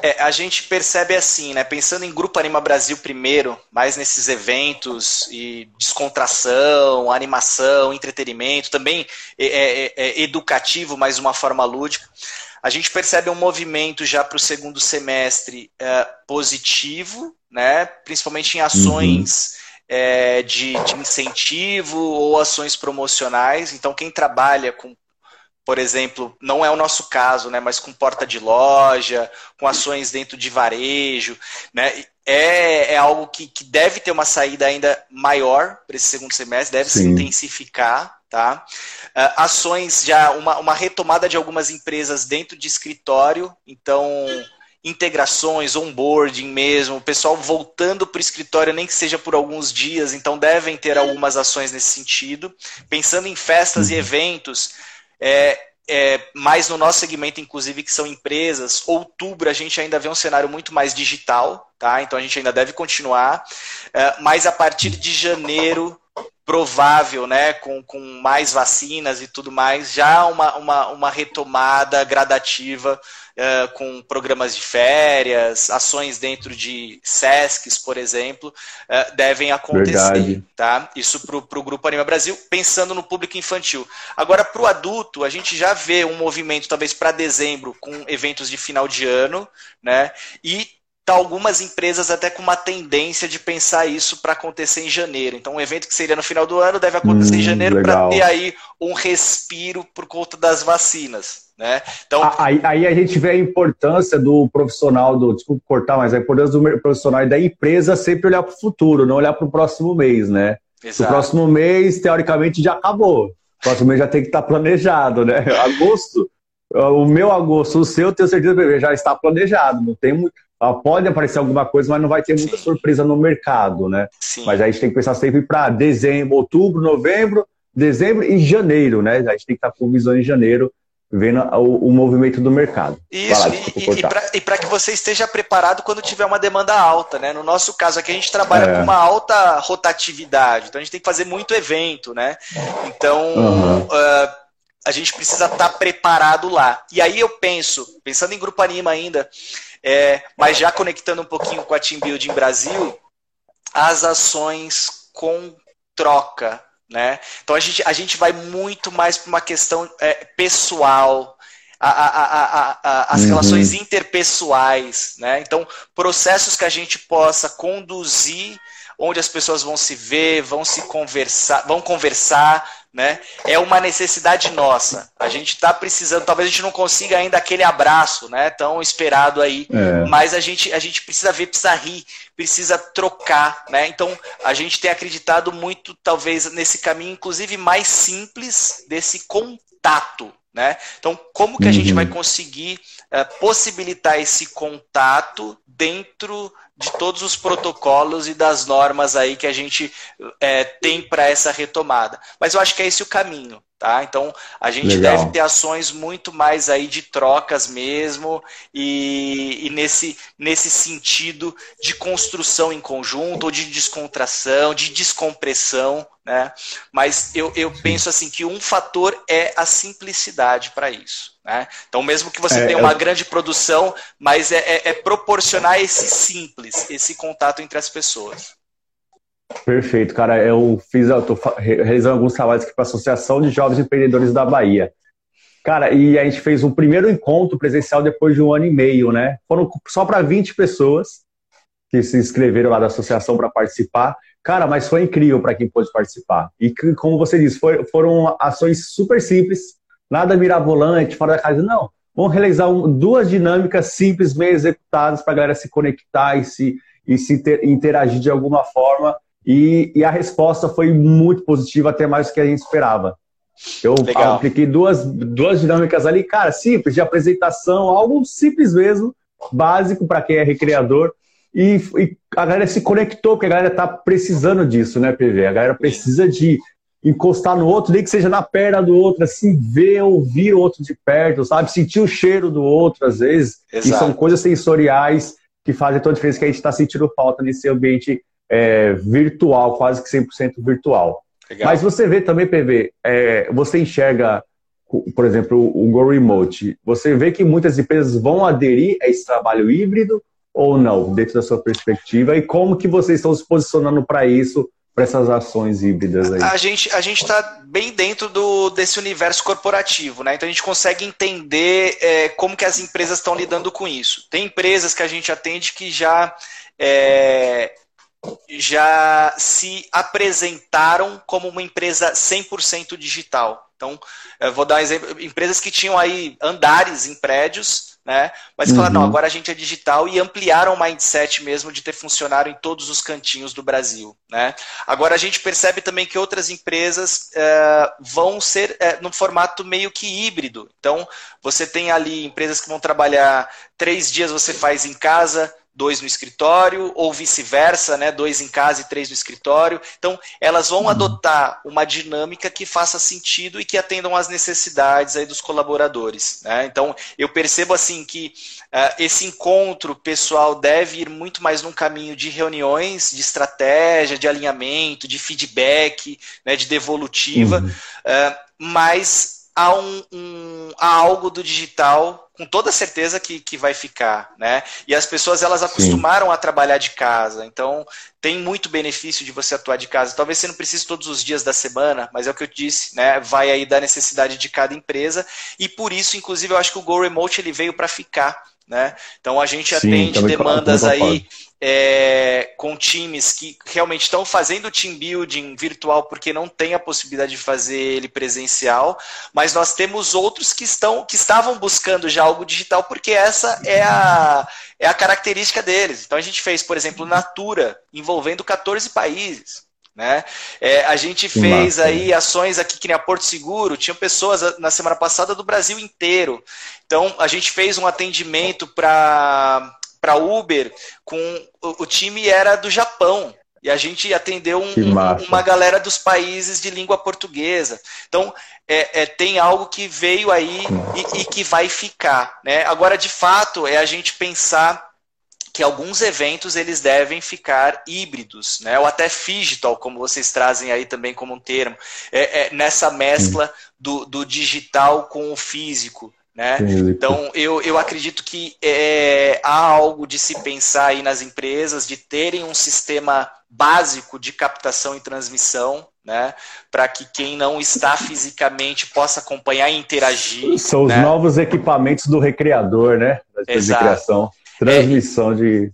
É, a gente percebe assim, né? Pensando em Grupo Anima Brasil primeiro, mais nesses eventos e descontração, animação, entretenimento, também é, é, é educativo, mas uma forma lúdica. A gente percebe um movimento já para o segundo semestre é, positivo, né? Principalmente em ações. Uhum é, de, de incentivo ou ações promocionais. Então, quem trabalha com por exemplo, não é o nosso caso, né, mas com porta de loja, com ações dentro de varejo, né, é, é algo que, que deve ter uma saída ainda maior para esse segundo semestre, deve Sim. se intensificar, tá? Uh, ações já, uma, uma retomada de algumas empresas dentro de escritório, então integrações, onboarding mesmo, o pessoal voltando para o escritório, nem que seja por alguns dias, então devem ter algumas ações nesse sentido. Pensando em festas e uhum. eventos, é, é, mais no nosso segmento, inclusive, que são empresas, outubro a gente ainda vê um cenário muito mais digital, tá? Então a gente ainda deve continuar, é, mas a partir de janeiro provável, né, com, com mais vacinas e tudo mais, já uma, uma, uma retomada gradativa uh, com programas de férias, ações dentro de SESCs, por exemplo, uh, devem acontecer. Verdade. Tá? Isso para o Grupo Anima Brasil, pensando no público infantil. Agora, para o adulto, a gente já vê um movimento, talvez para dezembro, com eventos de final de ano, né? E tá algumas empresas até com uma tendência de pensar isso para acontecer em janeiro. Então, um evento que seria no final do ano deve acontecer hum, em janeiro para ter aí um respiro por conta das vacinas. Né? Então, aí, aí, a gente vê a importância do profissional, do desculpa cortar, mas a importância do profissional e da empresa sempre olhar para o futuro, não olhar para o próximo mês, né? Exato. O próximo mês, teoricamente, já acabou. O próximo mês já tem que estar tá planejado, né? Agosto, o meu agosto, o seu, tenho certeza que já está planejado. Não tem muito. Pode aparecer alguma coisa, mas não vai ter muita Sim. surpresa no mercado, né? Sim. Mas a gente tem que pensar sempre para dezembro, outubro, novembro, dezembro e janeiro, né? A gente tem que estar com visão em janeiro vendo o, o movimento do mercado. Isso, lá, e, e para que você esteja preparado quando tiver uma demanda alta, né? No nosso caso aqui a gente trabalha é. com uma alta rotatividade, então a gente tem que fazer muito evento, né? Então uhum. uh, a gente precisa estar tá preparado lá. E aí eu penso, pensando em Grupo Anima ainda, é, mas já conectando um pouquinho com a Team Building Brasil, as ações com troca, né? Então a gente, a gente vai muito mais para uma questão é, pessoal, a, a, a, as uhum. relações interpessoais, né? Então, processos que a gente possa conduzir, onde as pessoas vão se ver, vão se conversar, vão conversar, né? É uma necessidade nossa. A gente está precisando, talvez a gente não consiga ainda aquele abraço, né? Tão esperado aí, é. mas a gente, a gente precisa ver, precisa rir, precisa trocar, né? Então a gente tem acreditado muito, talvez, nesse caminho, inclusive mais simples desse contato, né? Então, como que a gente vai uhum. conseguir uh, possibilitar esse contato dentro de todos os protocolos e das normas aí que a gente é, tem para essa retomada. Mas eu acho que é esse o caminho. Tá? Então a gente Legal. deve ter ações muito mais aí de trocas mesmo e, e, nesse, nesse sentido de construção em conjunto, ou de descontração, de descompressão, né? Mas eu, eu penso assim que um fator é a simplicidade para isso. Né? Então, mesmo que você é, tenha uma eu... grande produção, mas é, é, é proporcionar esse simples, esse contato entre as pessoas. Perfeito, cara. Eu fiz, eu tô realizando alguns trabalhos aqui para a Associação de Jovens Empreendedores da Bahia. Cara, e a gente fez um primeiro encontro presencial depois de um ano e meio, né? Foram só para 20 pessoas que se inscreveram lá da associação para participar. Cara, mas foi incrível para quem pôde participar. E como você disse, foi, foram ações super simples, nada mirabolante, fora da casa. Não, vamos realizar um, duas dinâmicas simples, bem executadas para a galera se conectar e se, e se ter, interagir de alguma forma e, e, a resposta foi muito positiva, até mais do que a gente esperava. Eu Legal. apliquei duas, duas dinâmicas ali, cara, simples, de apresentação, algo simples mesmo, básico para quem é recreador. E, e, a galera se conectou, porque a galera tá precisando disso, né, PV? A galera precisa de encostar no outro, nem que seja na perna do outro, assim, ver, ouvir o outro de perto, sabe? Sentir o cheiro do outro, às vezes. Exato. E são coisas sensoriais que fazem toda a diferença que a gente está sentindo falta nesse ambiente é, virtual, quase que 100% virtual. Legal. Mas você vê também, PV, é, você enxerga, por exemplo, o Go Remote, você vê que muitas empresas vão aderir a esse trabalho híbrido ou não, dentro da sua perspectiva, e como que vocês estão se posicionando para isso, para essas ações híbridas aí? A gente a está bem dentro do, desse universo corporativo, né? Então a gente consegue entender é, como que as empresas estão lidando com isso. Tem empresas que a gente atende que já é, já se apresentaram como uma empresa 100% digital. Então, vou dar um exemplo, empresas que tinham aí andares em prédios, né? Mas uhum. falaram, não, agora a gente é digital e ampliaram o mindset mesmo de ter funcionário em todos os cantinhos do Brasil, né? Agora a gente percebe também que outras empresas uh, vão ser uh, num formato meio que híbrido. Então, você tem ali empresas que vão trabalhar três dias você faz em casa, dois no escritório, ou vice-versa, né? dois em casa e três no escritório. Então, elas vão uhum. adotar uma dinâmica que faça sentido e que atendam às necessidades aí dos colaboradores. Né? Então, eu percebo assim que uh, esse encontro pessoal deve ir muito mais num caminho de reuniões, de estratégia, de alinhamento, de feedback, né? de devolutiva, uhum. uh, mas há, um, um, há algo do digital com toda certeza que, que vai ficar, né? E as pessoas elas acostumaram Sim. a trabalhar de casa, então tem muito benefício de você atuar de casa. Talvez você não precise todos os dias da semana, mas é o que eu disse, né? Vai aí da necessidade de cada empresa e por isso, inclusive, eu acho que o Go Remote ele veio para ficar, né? Então a gente Sim, atende demandas aí é, com times que realmente estão fazendo team building virtual porque não tem a possibilidade de fazer ele presencial, mas nós temos outros que estão que estavam buscando já algo digital porque essa é a, é a característica deles. Então a gente fez, por exemplo, Natura envolvendo 14 países. Né? É, a gente que fez massa, aí ações aqui que nem a Porto Seguro, tinham pessoas na semana passada do Brasil inteiro. Então a gente fez um atendimento para para Uber com o, o, time era do Japão e a gente atendeu um, uma galera dos países de língua portuguesa. Então é, é tem algo que veio aí e, e, que vai ficar. Né? Agora, de fato, é a gente pensar que alguns eventos eles devem ficar híbridos, né? ou até digital, como vocês trazem aí também como um termo, é, é nessa mescla do, do digital com o físico. Né? Então, eu, eu acredito que é, há algo de se pensar aí nas empresas, de terem um sistema básico de captação e transmissão, né? para que quem não está fisicamente possa acompanhar e interagir. São né? os novos equipamentos do recreador, né? Da criação. Transmissão é, de...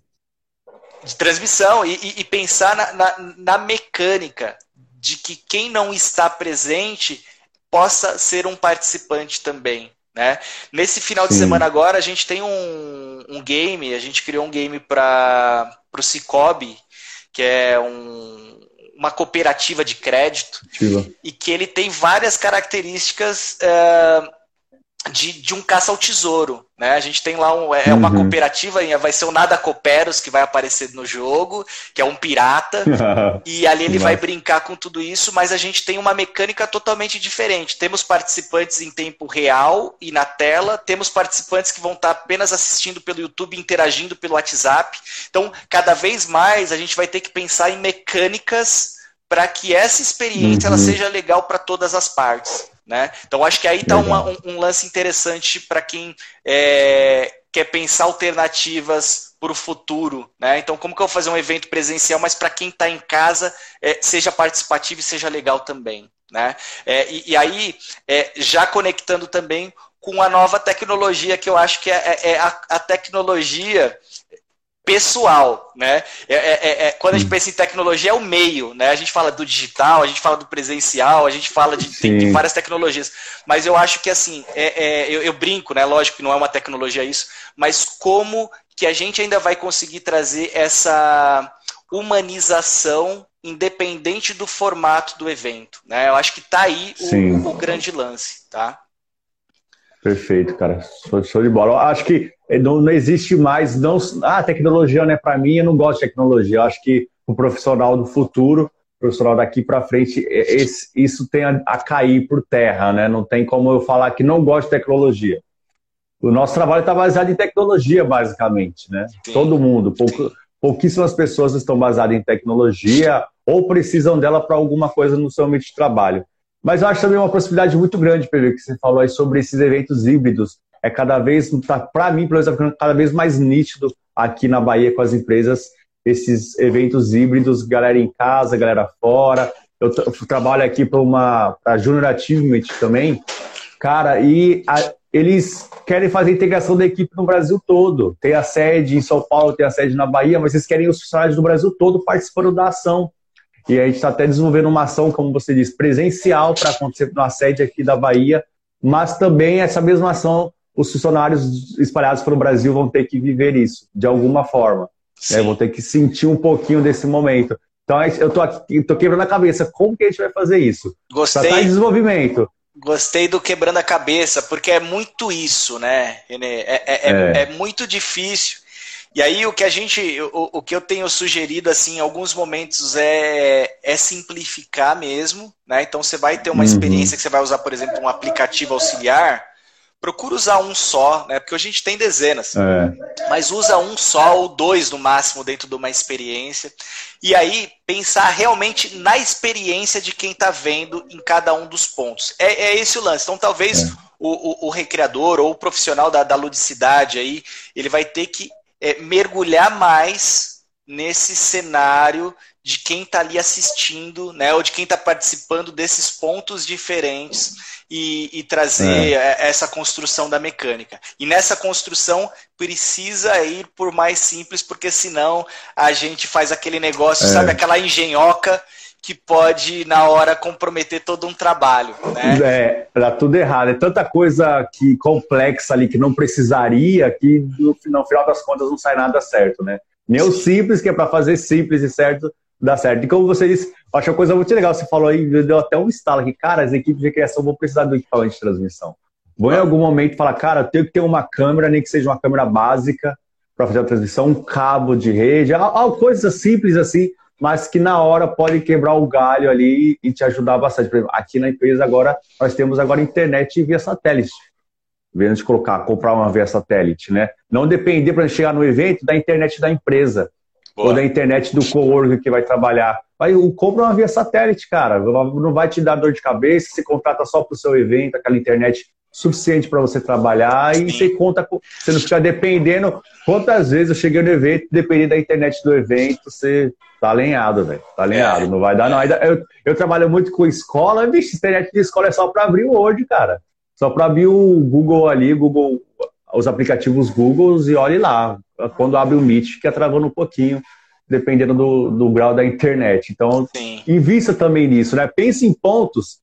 de. transmissão e, e, e pensar na, na, na mecânica de que quem não está presente possa ser um participante também. Né? Nesse final Sim. de semana agora, a gente tem um, um game, a gente criou um game para o Cicobi, que é um, uma cooperativa de crédito, e que ele tem várias características uh, de, de um caça ao tesouro. Né? A gente tem lá um, é uma uhum. cooperativa, vai ser o Nada Cooperos que vai aparecer no jogo, que é um pirata, e ali ele vai brincar com tudo isso, mas a gente tem uma mecânica totalmente diferente. Temos participantes em tempo real e na tela, temos participantes que vão estar apenas assistindo pelo YouTube, interagindo pelo WhatsApp. Então, cada vez mais a gente vai ter que pensar em mecânicas para que essa experiência uhum. ela seja legal para todas as partes. Né? Então, acho que aí está um, um, lance interessante para quem é, quer pensar alternativas para o futuro. Né? Então, como que eu vou fazer um evento presencial, mas para quem está em casa, é, seja participativo e seja legal também. Né? É, e, e, aí, é, já conectando também com a nova tecnologia, que eu acho que é, é, é a, a tecnologia pessoal, né? É, é, é, é, quando a gente pensa em tecnologia, é o meio, né? A gente fala do digital, a gente fala do presencial, a gente fala de tem várias tecnologias. Mas eu acho que assim, é, é, eu, eu, brinco, né? Lógico que não é uma tecnologia isso, mas como que a gente ainda vai conseguir trazer essa humanização independente do formato do evento, né? Eu acho que tá aí o, o grande lance, tá? Perfeito, cara. Show, de bola. Eu acho que não, não, existe mais. Não, ah, tecnologia não é para mim, eu não gosto de tecnologia. Eu acho que o profissional do futuro, o profissional daqui para frente, esse, isso tem a, a, cair por terra, né? Não tem como eu falar que não gosto de tecnologia. O nosso trabalho está baseado em tecnologia, basicamente, né? Sim. Todo mundo. Pouco, pouquíssimas pessoas estão baseadas em tecnologia ou precisam dela para alguma coisa no seu ambiente de trabalho. Mas eu acho também uma possibilidade muito grande, Pedro, que você falou aí sobre esses eventos híbridos. É cada vez, tá, para mim, pelo menos, tá ficando cada vez mais nítido aqui na Bahia com as empresas, esses eventos híbridos, galera em casa, galera fora. Eu, eu trabalho aqui para uma para Junior Achievement também, cara, e a, eles querem fazer a integração da equipe no Brasil todo. Tem a sede em São Paulo, tem a sede na Bahia, mas eles querem os funcionários do Brasil todo participando da ação. E a gente está até desenvolvendo uma ação, como você disse, presencial para acontecer na sede aqui da Bahia, mas também essa mesma ação, os funcionários espalhados pelo Brasil vão ter que viver isso, de alguma forma. Né? Vão ter que sentir um pouquinho desse momento. Então, eu tô, aqui, tô quebrando a cabeça. Como que a gente vai fazer isso? Gostei. Tá em desenvolvimento. Gostei do quebrando a cabeça, porque é muito isso, né, Renê? É, é, é. é, é muito difícil. E aí o que a gente, o, o que eu tenho sugerido assim, em alguns momentos é, é simplificar mesmo, né? Então você vai ter uma uhum. experiência que você vai usar, por exemplo, um aplicativo auxiliar, procura usar um só, né? Porque a gente tem dezenas. É. Mas usa um só ou dois no máximo dentro de uma experiência. E aí pensar realmente na experiência de quem está vendo em cada um dos pontos. É, é esse o lance. Então talvez é. o, o, o, recreador ou o profissional da, da ludicidade aí, ele vai ter que é, mergulhar mais nesse cenário de quem está ali assistindo, né, ou de quem está participando desses pontos diferentes e, e trazer é. essa construção da mecânica. E nessa construção precisa ir por mais simples, porque senão a gente faz aquele negócio, é. sabe, aquela engenhoca que pode, na hora, comprometer todo um trabalho. Né? É, dá tudo errado. É tanta coisa que complexa ali que não precisaria que no, no final das contas não sai nada certo, né? Nem o simples, que é para fazer simples e certo, dá certo. E como você disse, acho uma coisa muito legal, você falou aí, deu até um estalo aqui, cara, as equipes de criação vão precisar do equipamento de transmissão. Vou em algum momento falar, cara, eu tenho que ter uma câmera, nem que seja uma câmera básica, para fazer a transmissão, um cabo de rede, coisas simples assim, mas que na hora pode quebrar o galho ali e te ajudar bastante. Por exemplo, aqui na empresa agora, nós temos agora internet via satélite. Vendo de colocar, comprar uma via satélite, né? Não depender para chegar no evento da internet da empresa. Boa. Ou da internet do coworker que vai trabalhar. Vai, compra uma via satélite, cara. Não vai te dar dor de cabeça, você contrata só para o seu evento, aquela internet suficiente para você trabalhar e você conta com, você não fica dependendo. Quantas vezes eu cheguei no evento, dependendo da internet do evento, você tá alinhado, velho. Tá alinhado, é. não vai dar, não. Eu, eu trabalho muito com escola, bicho, internet de escola é só para abrir o Word, cara. Só para abrir o Google ali, Google, os aplicativos Google e olhe lá. Quando abre o Meet, fica travando um pouquinho, dependendo do, do grau da internet. Então, Sim. invista também nisso, né? Pense em pontos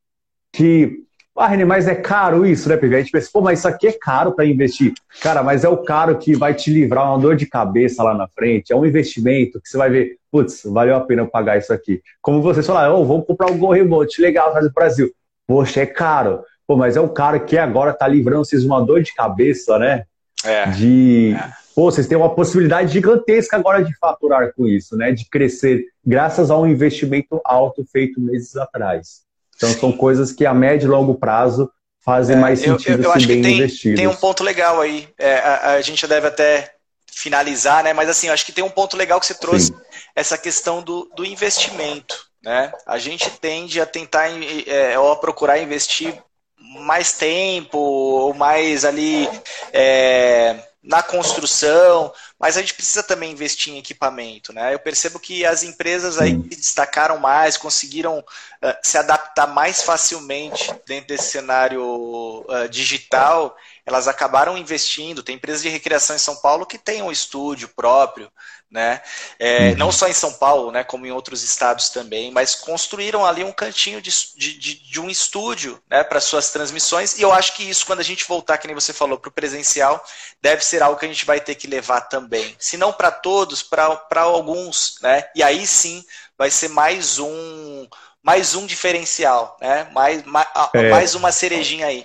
que ah, René, mas é caro isso, né, Pivi? A gente pensa, pô, mas isso aqui é caro para investir. Cara, mas é o caro que vai te livrar uma dor de cabeça lá na frente. É um investimento que você vai ver, putz, valeu a pena pagar isso aqui. Como vocês falaram, oh, vamos comprar um Go Remote, legal, faz o Brasil. Poxa, é caro. Pô, mas é um cara que agora tá livrando vocês uma dor de cabeça, né? É. De. É. Pô, vocês têm uma possibilidade gigantesca agora de faturar com isso, né? De crescer, graças a um investimento alto feito meses atrás. Então são coisas que a médio e longo prazo fazem é, mais sentido eu, eu, eu se bem tem, investidos. Tem um ponto legal aí. É, a, a, gente deve até finalizar, né? Mas assim, eu acho que tem um ponto legal que você trouxe, Sim. essa questão do, do investimento. Né? A gente tende a tentar é, ou a procurar investir mais tempo, ou mais ali é, na construção, mas a gente precisa também investir em equipamento, né? Eu percebo que as empresas aí se destacaram mais, conseguiram uh, se adaptar mais facilmente dentro desse cenário uh, digital elas acabaram investindo. Tem empresas de recreação em São Paulo que têm um estúdio próprio, né? É, uhum. Não só em São Paulo, né? Como em outros estados também, mas construíram ali um cantinho de, de, de um estúdio, né? Para suas transmissões. E eu acho que isso, quando a gente voltar, que nem você falou, para o presencial, deve ser algo que a gente vai ter que levar também. Se não para todos, para alguns, né? E aí sim vai ser mais um mais um diferencial, né? Mais, mais, é. mais uma cerejinha aí.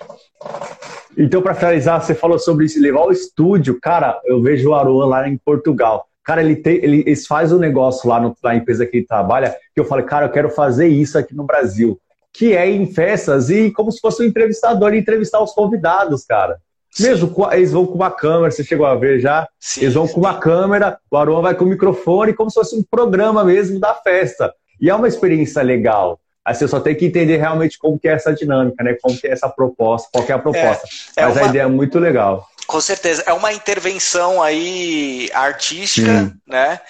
Então, para finalizar, você falou sobre isso, levar o estúdio. Cara, eu vejo o Aruan lá em Portugal. Cara, ele, tem, ele, eles faz um negócio lá no, na empresa que ele trabalha, que eu falei, cara, eu quero fazer isso aqui no Brasil. Que é em festas e como se fosse um entrevistador entrevistar os convidados, cara. Sim. Mesmo, eles vão com uma câmera, você chegou a ver já? Sim, eles vão com uma câmera, o Aruan vai com o microfone, como se fosse um programa mesmo da festa. E é uma experiência legal. Aí você só tem que entender realmente como que é essa dinâmica, né? Como que é essa proposta, qual é a proposta. É, é Mas uma... a ideia é muito legal. Com certeza. É uma intervenção aí artística, né?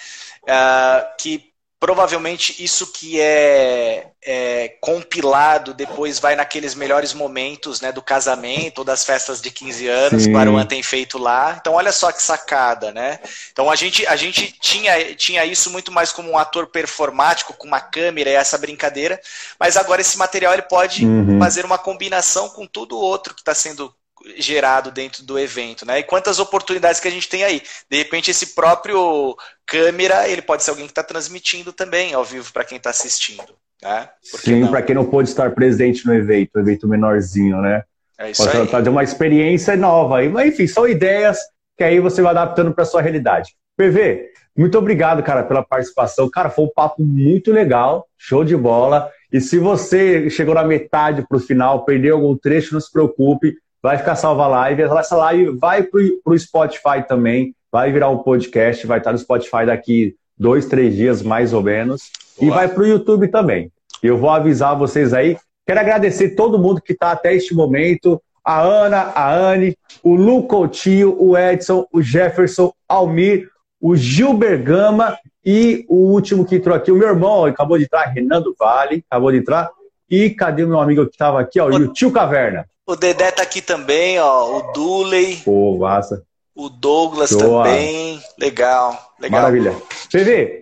Uh, que provavelmente isso que é, é, compilado depois vai naqueles melhores momentos né, do casamento ou das festas de 15 anos Sim. que o Aruan tem feito lá. Então, olha só que sacada, né? Então, a gente, a gente tinha, tinha isso muito mais como um ator performático, com uma câmera e essa brincadeira, mas agora esse material ele pode uhum. fazer uma combinação com tudo outro que está sendo gerado dentro do evento, né? E quantas oportunidades que a gente tem aí. De repente, esse próprio câmera, ele pode ser alguém que está transmitindo também ao vivo para quem está assistindo. Né? Sim, para quem não pôde estar presente no evento, um evento menorzinho, né? É isso pode aí. trazer uma experiência nova aí. Mas, enfim, são ideias que aí você vai adaptando para sua realidade. PV, muito obrigado, cara, pela participação. Cara, foi um papo muito legal, show de bola. E se você chegou na metade para o final, perdeu algum trecho, não se preocupe vai ficar salva a live. Essa live vai para o Spotify também, vai virar um podcast, vai estar no Spotify daqui dois, três dias mais ou menos. Boa. E vai para o YouTube também. Eu vou avisar vocês aí. Quero agradecer todo mundo que está até este momento. A Ana, a Anne, o Lu Coutinho, o Edson, o Jefferson, Almir, o Gil Bergama e o último que entrou aqui, o meu irmão, acabou de entrar, Renan do Vale, acabou de entrar. E cadê o meu amigo que estava aqui, ó, o tio Caverna? O Dedé tá aqui também, ó. O Duley. Pô, massa. O Douglas Show, também. Legal, legal. Maravilha. PV,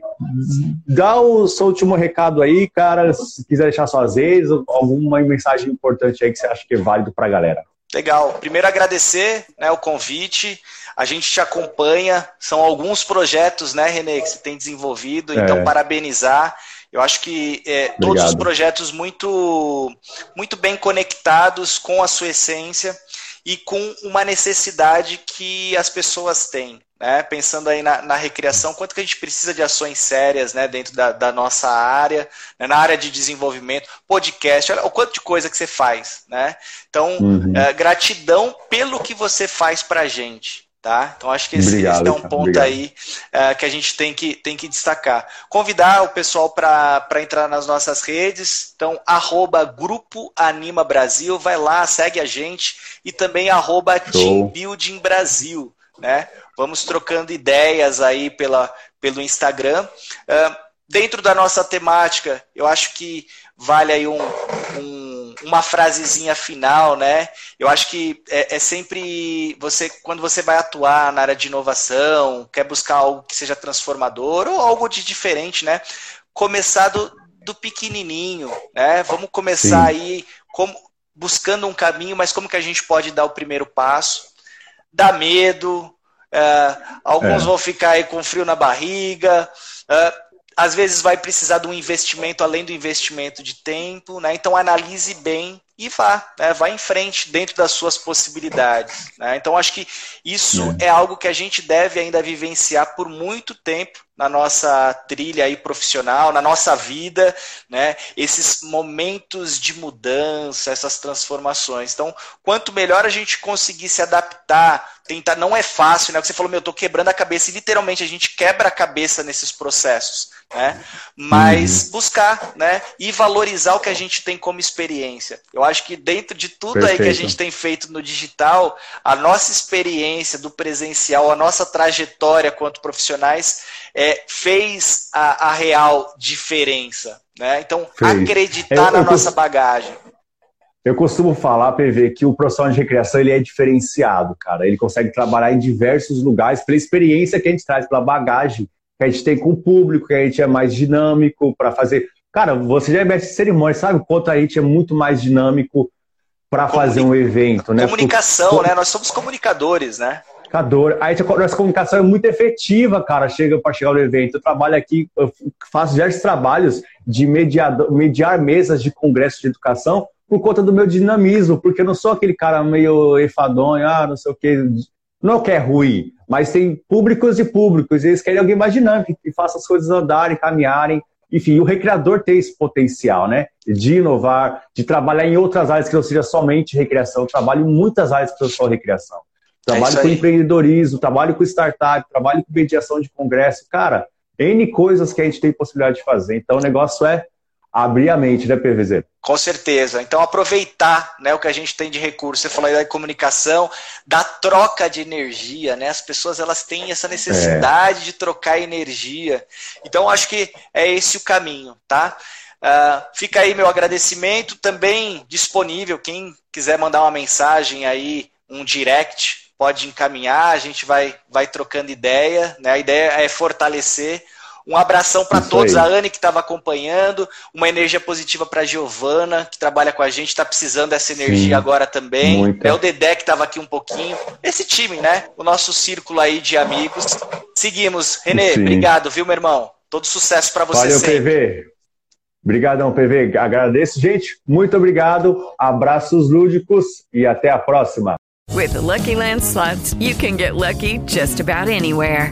dá o seu último recado aí, cara. Se quiser deixar suas redes, alguma mensagem importante aí que você acha que é válido pra galera. Legal. Primeiro agradecer né, o convite. A gente te acompanha. São alguns projetos, né, Renê, que você tem desenvolvido. Então, é. parabenizar. Eu acho que é, todos os projetos muito, muito bem conectados com a sua essência e com uma necessidade que as pessoas têm. Né? Pensando aí na, na recriação, quanto que a gente precisa de ações sérias né, dentro da, da nossa área, né, na área de desenvolvimento, podcast, olha o quanto de coisa que você faz. Né? Então, uhum. é, gratidão pelo que você faz para a gente. Tá? Então acho que esse, obrigado, esse é um ponto obrigado. aí uh, que a gente tem que, tem que destacar. Convidar o pessoal para entrar nas nossas redes, então arroba Grupo Anima Brasil, vai lá, segue a gente e também arroba Team Building Brasil. Né? Vamos trocando ideias aí pela, pelo Instagram. Uh, dentro da nossa temática, eu acho que vale aí um, um uma frasezinha final, né? Eu acho que é, é, sempre você, quando você vai atuar na área de inovação, quer buscar algo que seja transformador ou algo de diferente, né? Começar do, do pequenininho, né? Vamos começar Sim. aí como, buscando um caminho, mas como que a gente pode dar o primeiro passo? Dá medo, uh, alguns é. vão ficar aí com frio na barriga. Uh, às vezes vai precisar de um investimento além do investimento de tempo, né? Então analise bem e vá, né? vá em frente dentro das suas possibilidades. Né? Então, acho que isso é. algo que a gente deve ainda vivenciar por muito tempo na nossa trilha aí profissional, na nossa vida, né? Esses momentos de mudança, essas transformações. Então, quanto melhor a gente conseguir se adaptar, tentar, não é fácil, né? Você falou, meu, eu tô quebrando a cabeça e literalmente a gente quebra a cabeça nesses processos né? Mas uhum. buscar, né? E valorizar o que a gente tem como experiência. Eu acho que dentro de tudo Perfeito. aí que a gente tem feito no digital, a nossa experiência do presencial, a nossa trajetória quanto profissionais, é, fez a, a real diferença, né? Então, fez. acreditar eu, na eu nossa bagagem. Eu costumo falar, PV, que o profissional de recreação ele é diferenciado, cara. Ele consegue trabalhar em diversos lugares pela experiência que a gente traz, pela bagagem que a gente tem com o público, que a gente é mais dinâmico para fazer. Cara, você já é mestre de cerimônia, sabe o quanto a gente é muito mais dinâmico para fazer um evento, né? Comunicação, Por... né? Nós somos comunicadores, né? Comunicador. A gente, nossa comunicação é muito efetiva, cara, chega para chegar no evento. Eu trabalho aqui, eu faço diversos trabalhos de mediador, mediar mesas de congresso de educação por conta do meu dinamismo, porque eu não sou aquele cara meio efadonho, ah, não sei o quê. Não que é ruim, mas tem públicos e públicos, e eles querem alguém mais dinâmico, que faça as coisas andarem, caminharem. Enfim, o recreador tem esse potencial, né? De inovar, de trabalhar em outras áreas que não seja somente recreação. Eu trabalho em muitas áreas que não só recreação. Trabalho é com empreendedorismo, trabalho com startup, trabalho com mediação de congresso. Cara, N coisas que a gente tem possibilidade de fazer. Então o negócio é abrir a mente, né, PVZ? Com certeza. Então, aproveitar né, o que a gente tem de recurso. Você falou aí da comunicação, da troca de energia, né? As pessoas elas têm essa necessidade é. de trocar energia. Então, acho que é esse o caminho, tá? Uh, fica aí meu agradecimento, também disponível. Quem quiser mandar uma mensagem aí, um direct, pode encaminhar, a gente vai, vai trocando ideia. Né? A ideia é fortalecer um abração para todos, aí. a Anne que estava acompanhando, uma energia positiva para a Giovana, que trabalha com a gente, está precisando dessa energia Sim, agora também. Muita. É o Dedé que estava aqui um pouquinho. Esse time, né? O nosso círculo aí de amigos. Seguimos. Renê, Sim. obrigado, viu, meu irmão? Todo sucesso para você Valeu, sempre. PV. Obrigadão, PV. Agradeço, gente. Muito obrigado. Abraços lúdicos e até a próxima. With the Lucky Land slots, you can get lucky just about anywhere.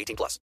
18 plus.